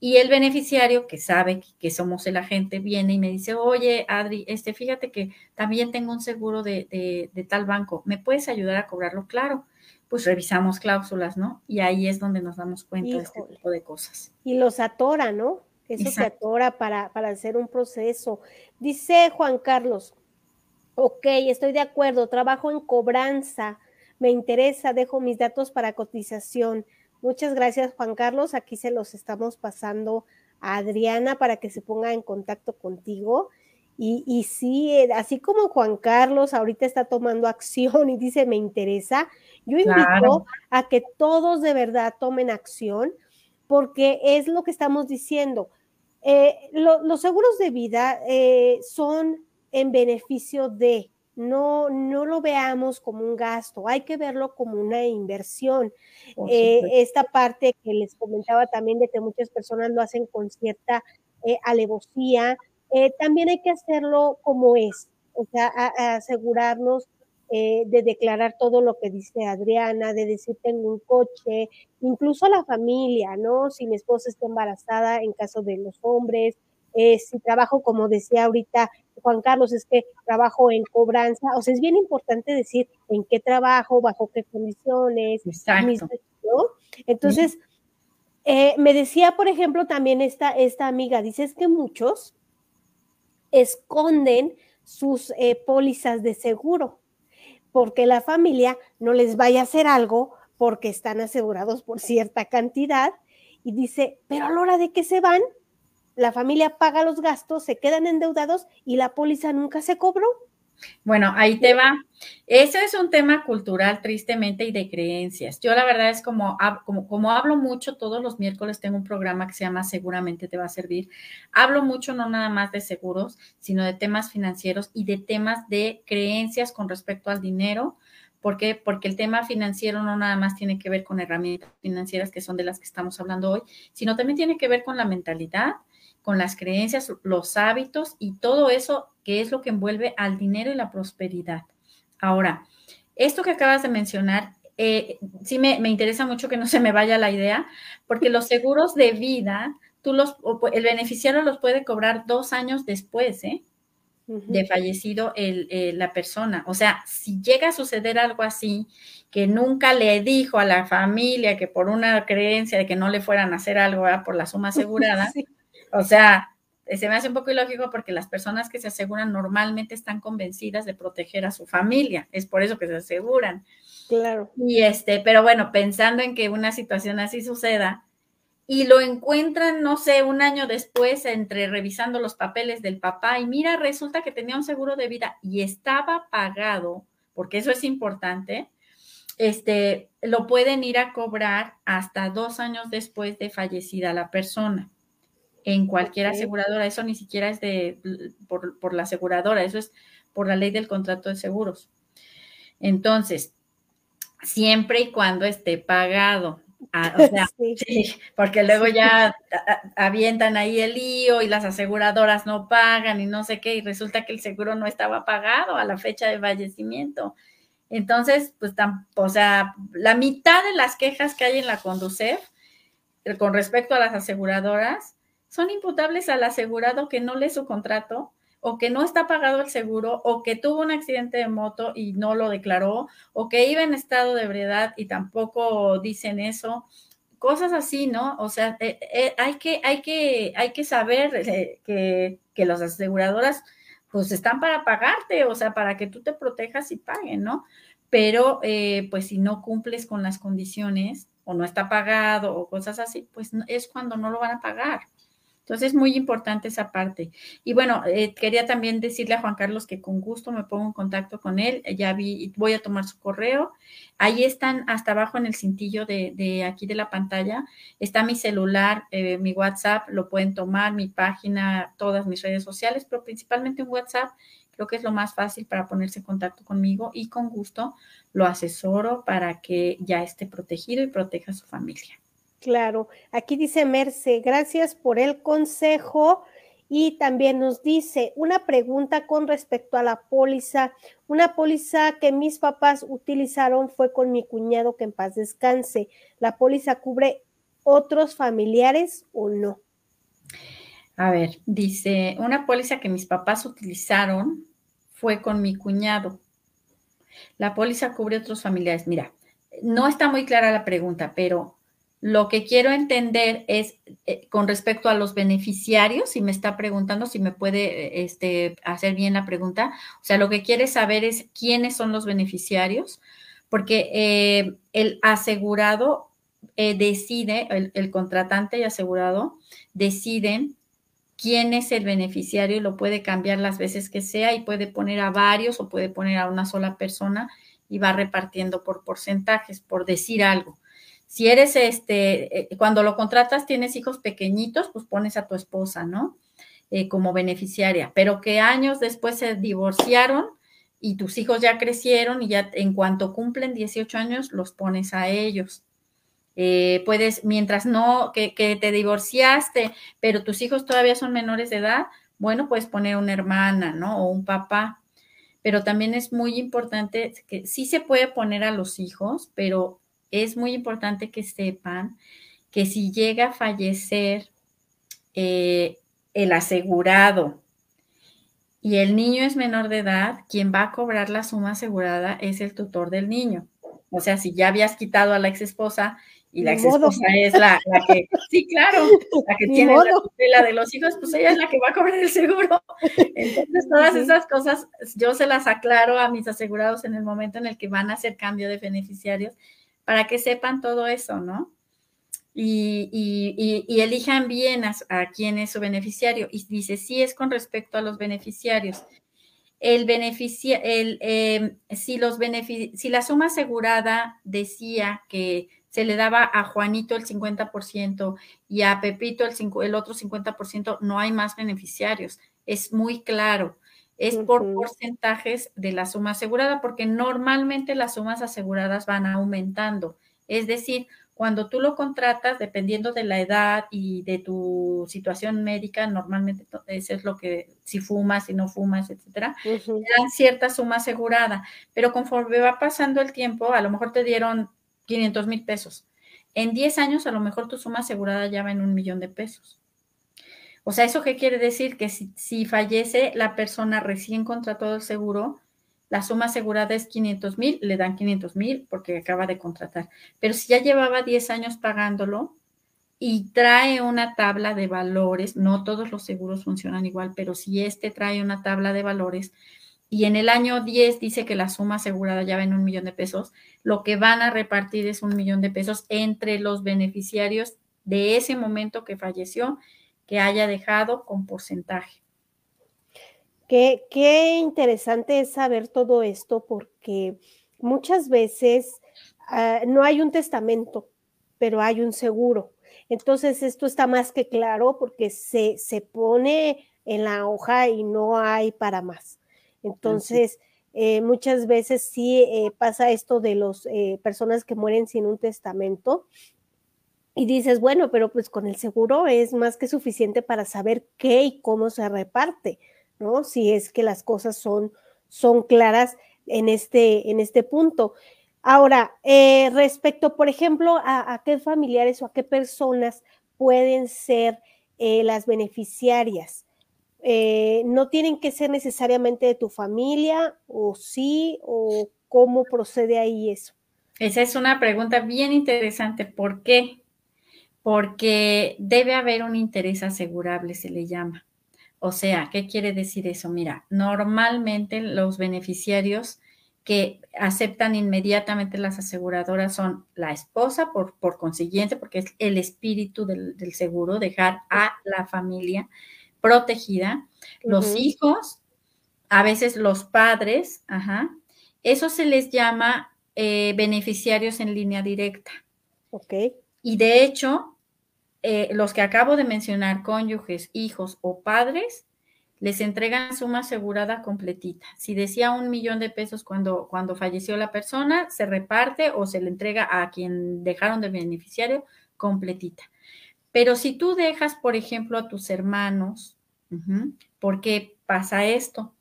y el beneficiario que sabe que somos el agente viene y me dice, oye, Adri, este, fíjate que también tengo un seguro de, de, tal banco, ¿me puedes ayudar a cobrarlo? Claro, pues revisamos cláusulas, ¿no? Y ahí es donde nos damos cuenta de este tipo de cosas. Y los atora, ¿no? Eso se atora para, para hacer un proceso. Dice Juan Carlos, ok, estoy de acuerdo, trabajo en cobranza, me interesa, dejo mis datos para cotización. Muchas gracias, Juan Carlos. Aquí se los estamos pasando a Adriana para que se ponga en contacto contigo. Y, y sí, eh, así como Juan Carlos ahorita está tomando acción y dice, me interesa, yo invito a que todos de verdad tomen acción porque es lo que estamos diciendo. Eh, los seguros de vida eh, son en beneficio de, no, no lo veamos como un gasto, hay que verlo como una inversión. Eh, esta parte que les comentaba también de que muchas personas lo hacen con cierta alevosía, también hay que hacerlo como es, o sea, asegurarnos eh, de declarar todo lo que dice Adriana, de decir tengo un coche, incluso la familia, ¿no? Si mi esposa está embarazada, en caso de los hombres, eh, si trabajo, como decía ahorita Juan Carlos, es que trabajo en cobranza, o sea, es bien importante decir en qué trabajo, bajo qué condiciones, ¿no? Entonces, eh, me decía, por ejemplo, también esta, esta amiga, dice, es que muchos esconden sus eh, pólizas de seguro, porque la familia no les vaya a hacer algo porque están asegurados por cierta cantidad y dice, pero a la hora de que se van, la familia paga los gastos, se quedan endeudados y la póliza nunca se cobró. Bueno, ahí te va. Ese es un tema cultural, tristemente, y de creencias. Yo la verdad es como, como, como hablo mucho, todos los miércoles tengo un programa que se llama Seguramente te va a servir. Hablo mucho no nada más de seguros, sino de temas financieros y de temas de creencias con respecto al dinero. ¿Por qué? Porque el tema financiero no nada más tiene que ver con herramientas financieras que son de las que estamos hablando hoy, sino también tiene que ver con la mentalidad, con las creencias, los hábitos y todo eso que es lo que envuelve al dinero y la prosperidad. Ahora, esto que acabas de mencionar, eh, sí me, interesa mucho que no se me vaya la idea, porque los seguros de vida, tú los, el beneficiario los puede cobrar dos años después, ¿eh? de fallecido la persona. O sea, si llega a suceder algo así, que nunca le dijo a la familia que por una creencia de que no le fueran a hacer algo por la suma asegurada, o sea, se me hace un poco ilógico porque las personas que se aseguran normalmente están convencidas de proteger a su familia, es por eso que se aseguran. Claro. Y este, pero bueno, pensando en que una situación así suceda y lo encuentran, no sé, un año después entre revisando los papeles del papá y mira, resulta que tenía un seguro de vida y estaba pagado, porque eso es importante, este, lo pueden ir a cobrar hasta dos años después de fallecida la persona en cualquier aseguradora. Eso ni siquiera es de por, la aseguradora, eso es por la ley del contrato de seguros. Entonces, siempre y cuando esté pagado. Ah, o sea, porque luego ya avientan ahí el lío y las aseguradoras no pagan y no sé qué, y resulta que el seguro no estaba pagado a la fecha de fallecimiento. Entonces, pues, o sea, la mitad de las quejas que hay en la Conducef eh, con respecto a las aseguradoras son imputables al asegurado que no lee su contrato o que no está pagado el seguro o que tuvo un accidente de moto y no lo declaró o que iba en estado de ebriedad y tampoco dicen eso. Cosas así, ¿no? O sea, eh, eh, hay, que, hay, que, hay que saber eh, que, que las aseguradoras pues están para pagarte, o sea, para que tú te protejas y paguen, ¿no? Pero pues si no cumples con las condiciones o no está pagado o cosas así, pues es cuando no lo van a pagar. Entonces es muy importante esa parte. Y bueno, eh, quería también decirle a Juan Carlos que con gusto me pongo en contacto con él. Ya vi, voy a tomar su correo. Ahí están hasta abajo en el cintillo de, aquí de la pantalla. Está mi celular, eh, mi WhatsApp, lo pueden tomar, mi página, todas mis redes sociales, pero principalmente un WhatsApp. Creo que es lo más fácil para ponerse en contacto conmigo y con gusto lo asesoro para que ya esté protegido y proteja a su familia. Claro, aquí dice Merce, gracias por el consejo. Y también nos dice una pregunta con respecto a la póliza. Una póliza que mis papás utilizaron fue con mi cuñado que en paz descanse. ¿La póliza cubre otros familiares o no? A ver, dice, una póliza que mis papás utilizaron fue con mi cuñado. La póliza cubre otros familiares. Mira, no está muy clara la pregunta, pero lo que quiero entender es eh, con respecto a los beneficiarios, si me está preguntando, si me puede este, hacer bien la pregunta. O sea, lo que quiere saber es quiénes son los beneficiarios, porque eh, el asegurado eh, decide, el, el, contratante y asegurado deciden quién es el beneficiario y lo puede cambiar las veces que sea y puede poner a varios o puede poner a una sola persona y va repartiendo por porcentajes, por decir algo. Si eres este, eh, cuando lo contratas, tienes hijos pequeñitos, pues pones a tu esposa, ¿no? Eh, como beneficiaria, pero que años después se divorciaron y tus hijos ya crecieron y ya en cuanto cumplen 18 años, los pones a ellos. Eh, puedes, mientras no, que, que, te divorciaste, pero tus hijos todavía son menores de edad, bueno, puedes poner una hermana, ¿no? O un papá. Pero también es muy importante que sí se puede poner a los hijos, pero es muy importante que sepan que si llega a fallecer eh, el asegurado y el niño es menor de edad, quien va a cobrar la suma asegurada es el tutor del niño. O sea, si ya habías quitado a la ex esposa y la ex esposa es la, que, sí, claro, la que tiene la tutela de los hijos, pues ella es la que va a cobrar el seguro. Entonces, todas esas cosas yo se las aclaro a mis asegurados en el momento en el que van a hacer cambio de beneficiarios para que sepan todo eso, ¿no? Y, y, elijan bien a, quién es su beneficiario. Y dice, sí es con respecto a los beneficiarios. El beneficia, el, em, si, los si la suma asegurada decía que se le daba a Juanito el 50% y a Pepito el, el otro 50%, no hay más beneficiarios. Es muy claro. Es por porcentajes de la suma asegurada, porque normalmente las sumas aseguradas van aumentando. Es decir, cuando tú lo contratas, dependiendo de la edad y de tu situación médica, normalmente eso es lo que, si fumas, si no fumas, etcétera, te dan cierta suma asegurada. Pero conforme va pasando el tiempo, a lo mejor te dieron 500 mil pesos. En 10 años, a lo mejor tu suma asegurada ya va en un millón de pesos. O sea, ¿eso qué quiere decir? Que si, fallece la persona recién contrató el seguro, la suma asegurada es 500 mil, le dan 500 mil porque acaba de contratar. Pero si ya llevaba 10 años pagándolo y trae una tabla de valores, no todos los seguros funcionan igual, pero si este trae una tabla de valores, y en el año 10 dice que la suma asegurada ya va en un millón de pesos, lo que van a repartir es un millón de pesos entre los beneficiarios de ese momento que falleció, que haya dejado con porcentaje. Qué, qué interesante es saber todo esto porque muchas veces ah, no hay un testamento, pero hay un seguro. Entonces, esto está más que claro porque se, se pone en la hoja y no hay para más. Entonces, eh, muchas veces sí eh, pasa esto de las eh, personas que mueren sin un testamento. Y dices, bueno, pero pues con el seguro es más que suficiente para saber qué y cómo se reparte, ¿no? Si es que las cosas son, son claras en este, en este punto. Ahora, respecto, por ejemplo, a, qué familiares o a qué personas pueden ser las beneficiarias. Eh, no tienen que ser necesariamente de tu familia, o sí, o cómo procede ahí eso. Esa es una pregunta bien interesante. ¿Por qué? Porque debe haber un interés asegurable, se le llama. O sea, ¿qué quiere decir eso? Mira, normalmente los beneficiarios que aceptan inmediatamente las aseguradoras son la esposa, por, por consiguiente, porque es el espíritu del, del seguro, dejar a la familia protegida, los hijos, a veces los padres, ajá, eso se les llama eh, beneficiarios en línea directa. Ok. Y de hecho, eh, los que acabo de mencionar, cónyuges, hijos o padres, les entregan suma asegurada completita. Si decía un millón de pesos cuando, cuando falleció la persona, se reparte o se le entrega a quien dejaron de beneficiario completita. Pero si tú dejas, por ejemplo, a tus hermanos, ¿por qué pasa esto?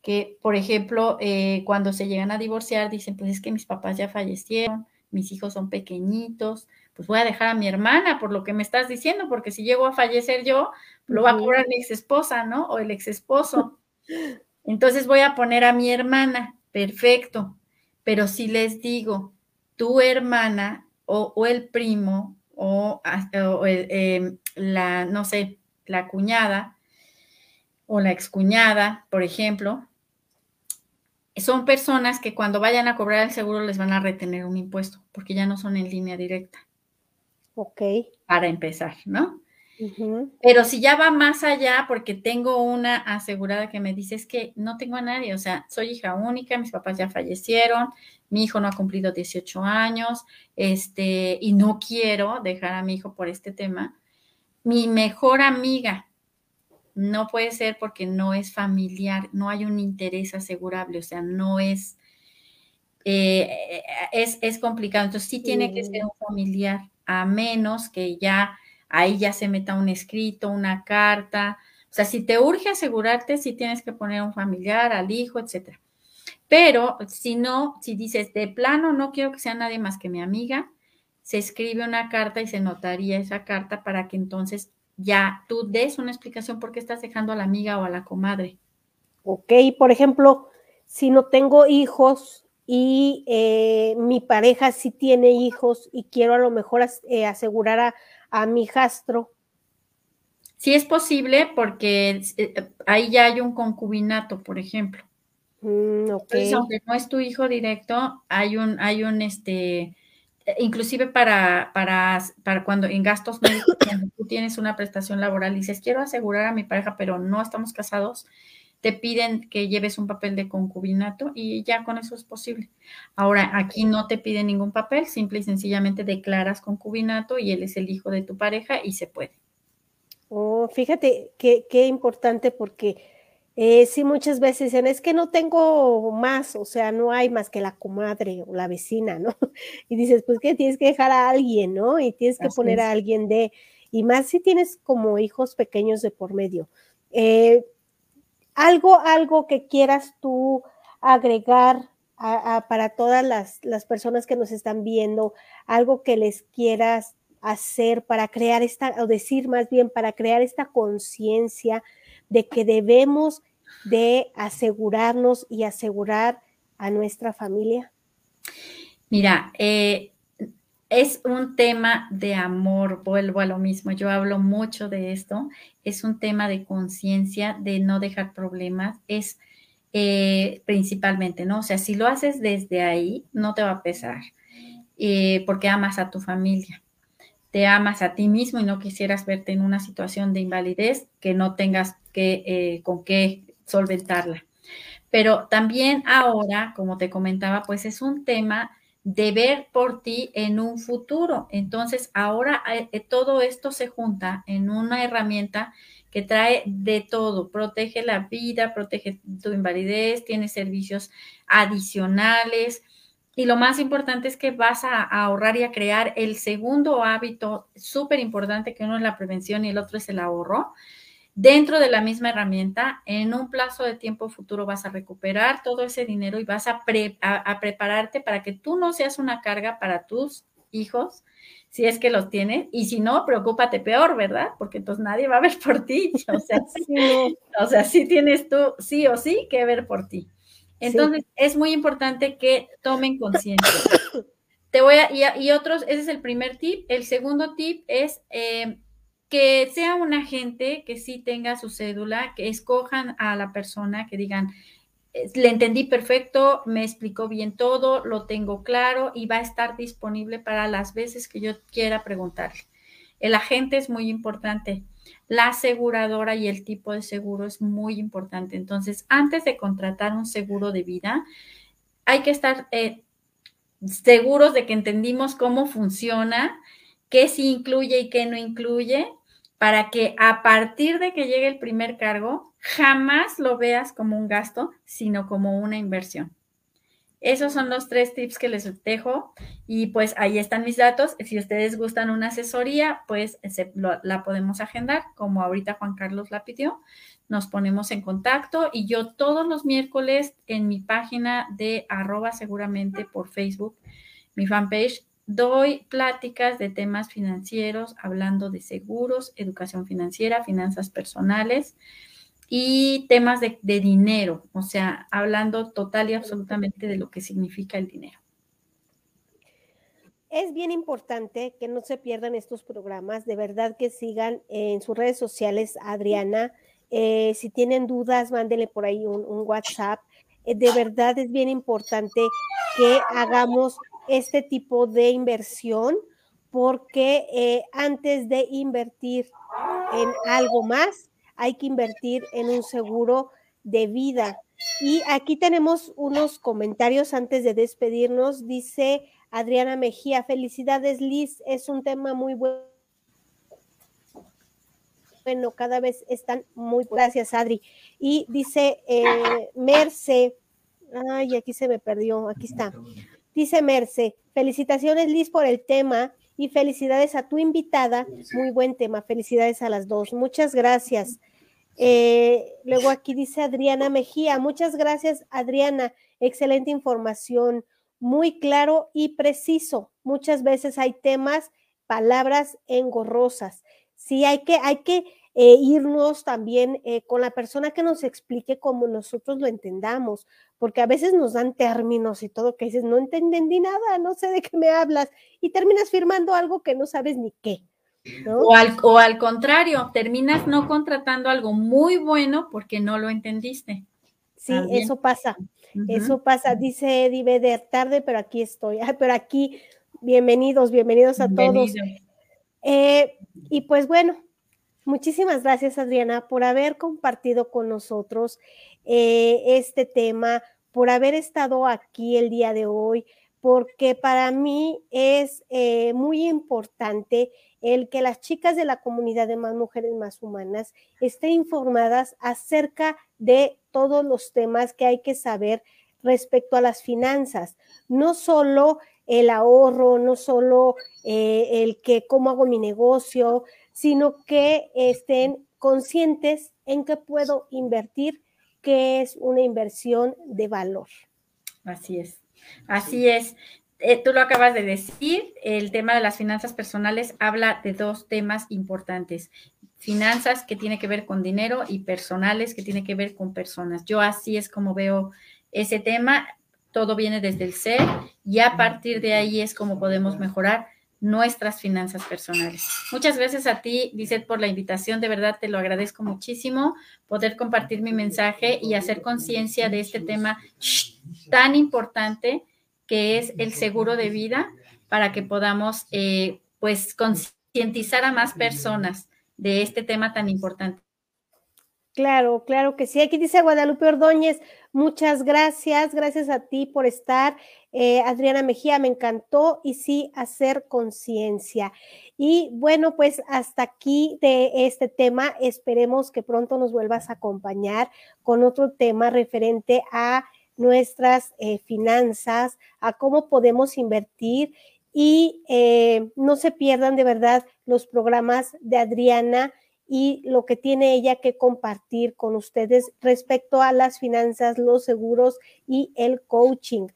Que, por ejemplo, eh, cuando se llegan a divorciar, dicen, pues es que mis papás ya fallecieron, mis hijos son pequeñitos, pues voy a dejar a mi hermana por lo que me estás diciendo, porque si llego a fallecer yo, lo va a cobrar mi ex esposa, ¿no? O el ex esposo. Entonces voy a poner a mi hermana, perfecto. Pero si les digo, tu hermana o el primo o, em, la, no sé, la cuñada o la excuñada, por ejemplo, son personas que cuando vayan a cobrar el seguro les van a retener un impuesto, porque ya no son en línea directa. Ok. Para empezar, ¿no? Pero si ya va más allá, porque tengo una asegurada que me dice es que no tengo a nadie, o sea, soy hija única, mis papás ya fallecieron, mi hijo no ha cumplido 18 años, este, y no quiero dejar a mi hijo por este tema. Mi mejor amiga no puede ser porque no es familiar, no hay un interés asegurable, o sea, no es, eh, es, es, complicado. Entonces sí tiene que ser un familiar, a menos que ya ahí ya se meta un escrito, una carta. O sea, si te urge asegurarte, sí tienes que poner un familiar, al hijo, etcétera. Pero si no, si dices de plano no quiero que sea nadie más que mi amiga, se escribe una carta y se notaría esa carta para que entonces ya tú des una explicación por qué estás dejando a la amiga o a la comadre. Ok, por ejemplo, si no tengo hijos y eh, mi pareja sí tiene hijos y quiero a lo mejor eh, asegurar a, a mi hijastro. Sí es posible porque eh, ahí ya hay un concubinato, por ejemplo. Mm, Entonces, aunque no es tu hijo directo, hay un, hay un, este, inclusive para, para, para cuando en gastos médicos, cuando tú tienes una prestación laboral y dices, quiero asegurar a mi pareja, pero no estamos casados, te piden que lleves un papel de concubinato y ya con eso es posible. Ahora, aquí no te piden ningún papel, simple y sencillamente declaras concubinato y él es el hijo de tu pareja y se puede. Oh, fíjate qué, qué importante porque eh, sí muchas veces dicen, es que no tengo más, o sea, no hay más que la comadre o la vecina, ¿no? Y dices, pues que tienes que dejar a alguien, ¿no? Y tienes que poner a alguien de, y más si tienes como hijos pequeños de por medio. Eh, algo, algo que quieras tú agregar para todas las, las, personas que nos están viendo, algo que les quieras hacer para crear esta, o decir más bien, para crear esta conciencia de que debemos de asegurarnos y asegurar a nuestra familia? Mira, eh, es un tema de amor, vuelvo a lo mismo, yo hablo mucho de esto, es un tema de conciencia, de no dejar problemas, es eh, principalmente, ¿no? O sea, si lo haces desde ahí, no te va a pesar, eh, porque amas a tu familia, te amas a ti mismo y no quisieras verte en una situación de invalidez que no tengas que, eh, con qué solventarla. Pero también ahora, como te comentaba, pues es un tema de ver por ti en un futuro. Entonces, ahora eh, eh, todo esto se junta en una herramienta que trae de todo, protege la vida, protege tu invalidez, tiene servicios adicionales. Y lo más importante es que vas a, ahorrar y a crear el segundo hábito súper importante, que uno es la prevención y el otro es el ahorro dentro de la misma herramienta, en un plazo de tiempo futuro vas a recuperar todo ese dinero y vas a, prepararte para que tú no seas una carga para tus hijos, si es que los tienes, y si no, preocúpate peor, ¿verdad? Porque entonces nadie va a ver por ti. O sea, sí, o sea, sí tienes tú, sí o sí, que ver por ti. Entonces, es muy importante que tomen conciencia. Te voy a, y, otros, ese es el primer tip. El segundo tip es eh, que sea un agente que sí tenga su cédula, que escojan a la persona, que digan, le entendí perfecto, me explicó bien todo, lo tengo claro y va a estar disponible para las veces que yo quiera preguntarle. El agente es muy importante. La aseguradora y el tipo de seguro es muy importante. Entonces, antes de contratar un seguro de vida, hay que estar eh, seguros de que entendimos cómo funciona, qué sí incluye y qué no incluye para que a partir de que llegue el primer cargo, jamás lo veas como un gasto, sino como una inversión. Esos son los tres tips que les dejo y pues ahí están mis datos. Si ustedes gustan una asesoría, pues la podemos agendar, como ahorita Juan Carlos la pidió. Nos ponemos en contacto y yo todos los miércoles en mi página de arroba seguramente por Facebook, mi fanpage, Doy pláticas de temas financieros, hablando de seguros, educación financiera, finanzas personales y temas de, dinero, o sea, hablando total y absolutamente de lo que significa el dinero. Es bien importante que no se pierdan estos programas, de verdad que sigan en sus redes sociales, Adriana. Eh, si tienen dudas, mándenle por ahí un, WhatsApp. Eh, de verdad es bien importante que hagamos este tipo de inversión porque eh, antes de invertir en algo más, hay que invertir en un seguro de vida. Y aquí tenemos unos comentarios antes de despedirnos. Dice Adriana Mejía, felicidades Liz, es un tema muy bueno. Bueno, cada vez están muy gracias, Adri. Y dice eh, Merce, ay, aquí se me perdió, aquí está. Dice Merce, felicitaciones Liz por el tema y felicidades a tu invitada. Muy buen tema, felicidades a las dos. Muchas gracias. Eh, luego aquí dice Adriana Mejía, muchas gracias Adriana, excelente información, muy claro y preciso. Muchas veces hay temas, palabras engorrosas. Sí, hay que, hay que eh, irnos también eh, con la persona que nos explique como nosotros lo entendamos, porque a veces nos dan términos y todo que dices, no entendí nada, no sé de qué me hablas, y terminas firmando algo que no sabes ni qué. O, al, o al contrario, terminas no contratando algo muy bueno porque no lo entendiste. Sí, eso pasa. Eso pasa, dice Eddie Beder, tarde, pero aquí estoy. pero aquí, bienvenidos, bienvenidos a todos. Eh, y pues bueno, muchísimas gracias, Adriana, por haber compartido con nosotros eh, este tema, por haber estado aquí el día de hoy, porque para mí es eh, muy importante el que las chicas de la comunidad de Más Mujeres Más Humanas estén informadas acerca de todos los temas que hay que saber respecto a las finanzas, no solo el ahorro, no solo eh, el que cómo hago mi negocio, sino que estén conscientes en qué puedo invertir, que es una inversión de valor. Así es, así es. Eh, tú lo acabas de decir, el tema de las finanzas personales habla de dos temas importantes. Finanzas que tiene que ver con dinero y personales que tiene que ver con personas. Yo así es como veo ese tema. Todo viene desde el ser y a partir de ahí es como podemos mejorar nuestras finanzas personales. Muchas gracias a ti, Lizeth, por la invitación. De verdad te lo agradezco muchísimo poder compartir mi mensaje y hacer conciencia de este tema tan importante que es el seguro de vida, para que podamos, eh, pues, concientizar a más personas de este tema tan importante. Claro, claro que sí. Aquí dice Guadalupe Ordóñez, muchas gracias, gracias a ti por estar. Eh, Adriana Mejía, me encantó y sí, hacer conciencia. Y bueno, pues hasta aquí de este tema, esperemos que pronto nos vuelvas a acompañar con otro tema referente a nuestras eh, finanzas, a cómo podemos invertir y eh, no se pierdan de verdad los programas de Adriana y lo que tiene ella que compartir con ustedes respecto a las finanzas, los seguros y el coaching.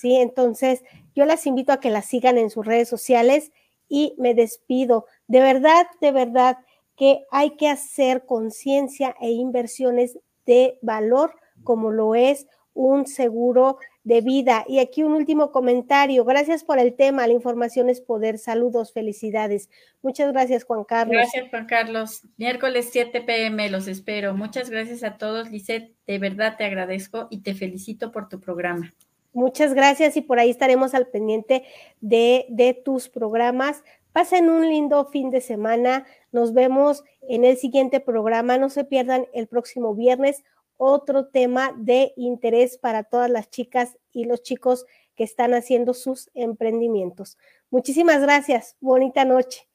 ¿Sí? Entonces, yo las invito a que la sigan en sus redes sociales y me despido. De verdad, de verdad que hay que hacer conciencia e inversiones de valor como lo es un seguro de vida. Y aquí un último comentario. Gracias por el tema. La información es poder. Saludos, felicidades. Muchas gracias, Juan Carlos. Gracias, Juan Carlos. Miércoles 7 pm, los espero. Muchas gracias a todos, Lisette. De verdad te agradezco y te felicito por tu programa. Muchas gracias y por ahí estaremos al pendiente de, tus programas. Pasen un lindo fin de semana. Nos vemos en el siguiente programa. No se pierdan el próximo viernes otro tema de interés para todas las chicas y los chicos que están haciendo sus emprendimientos. Muchísimas gracias. Bonita noche.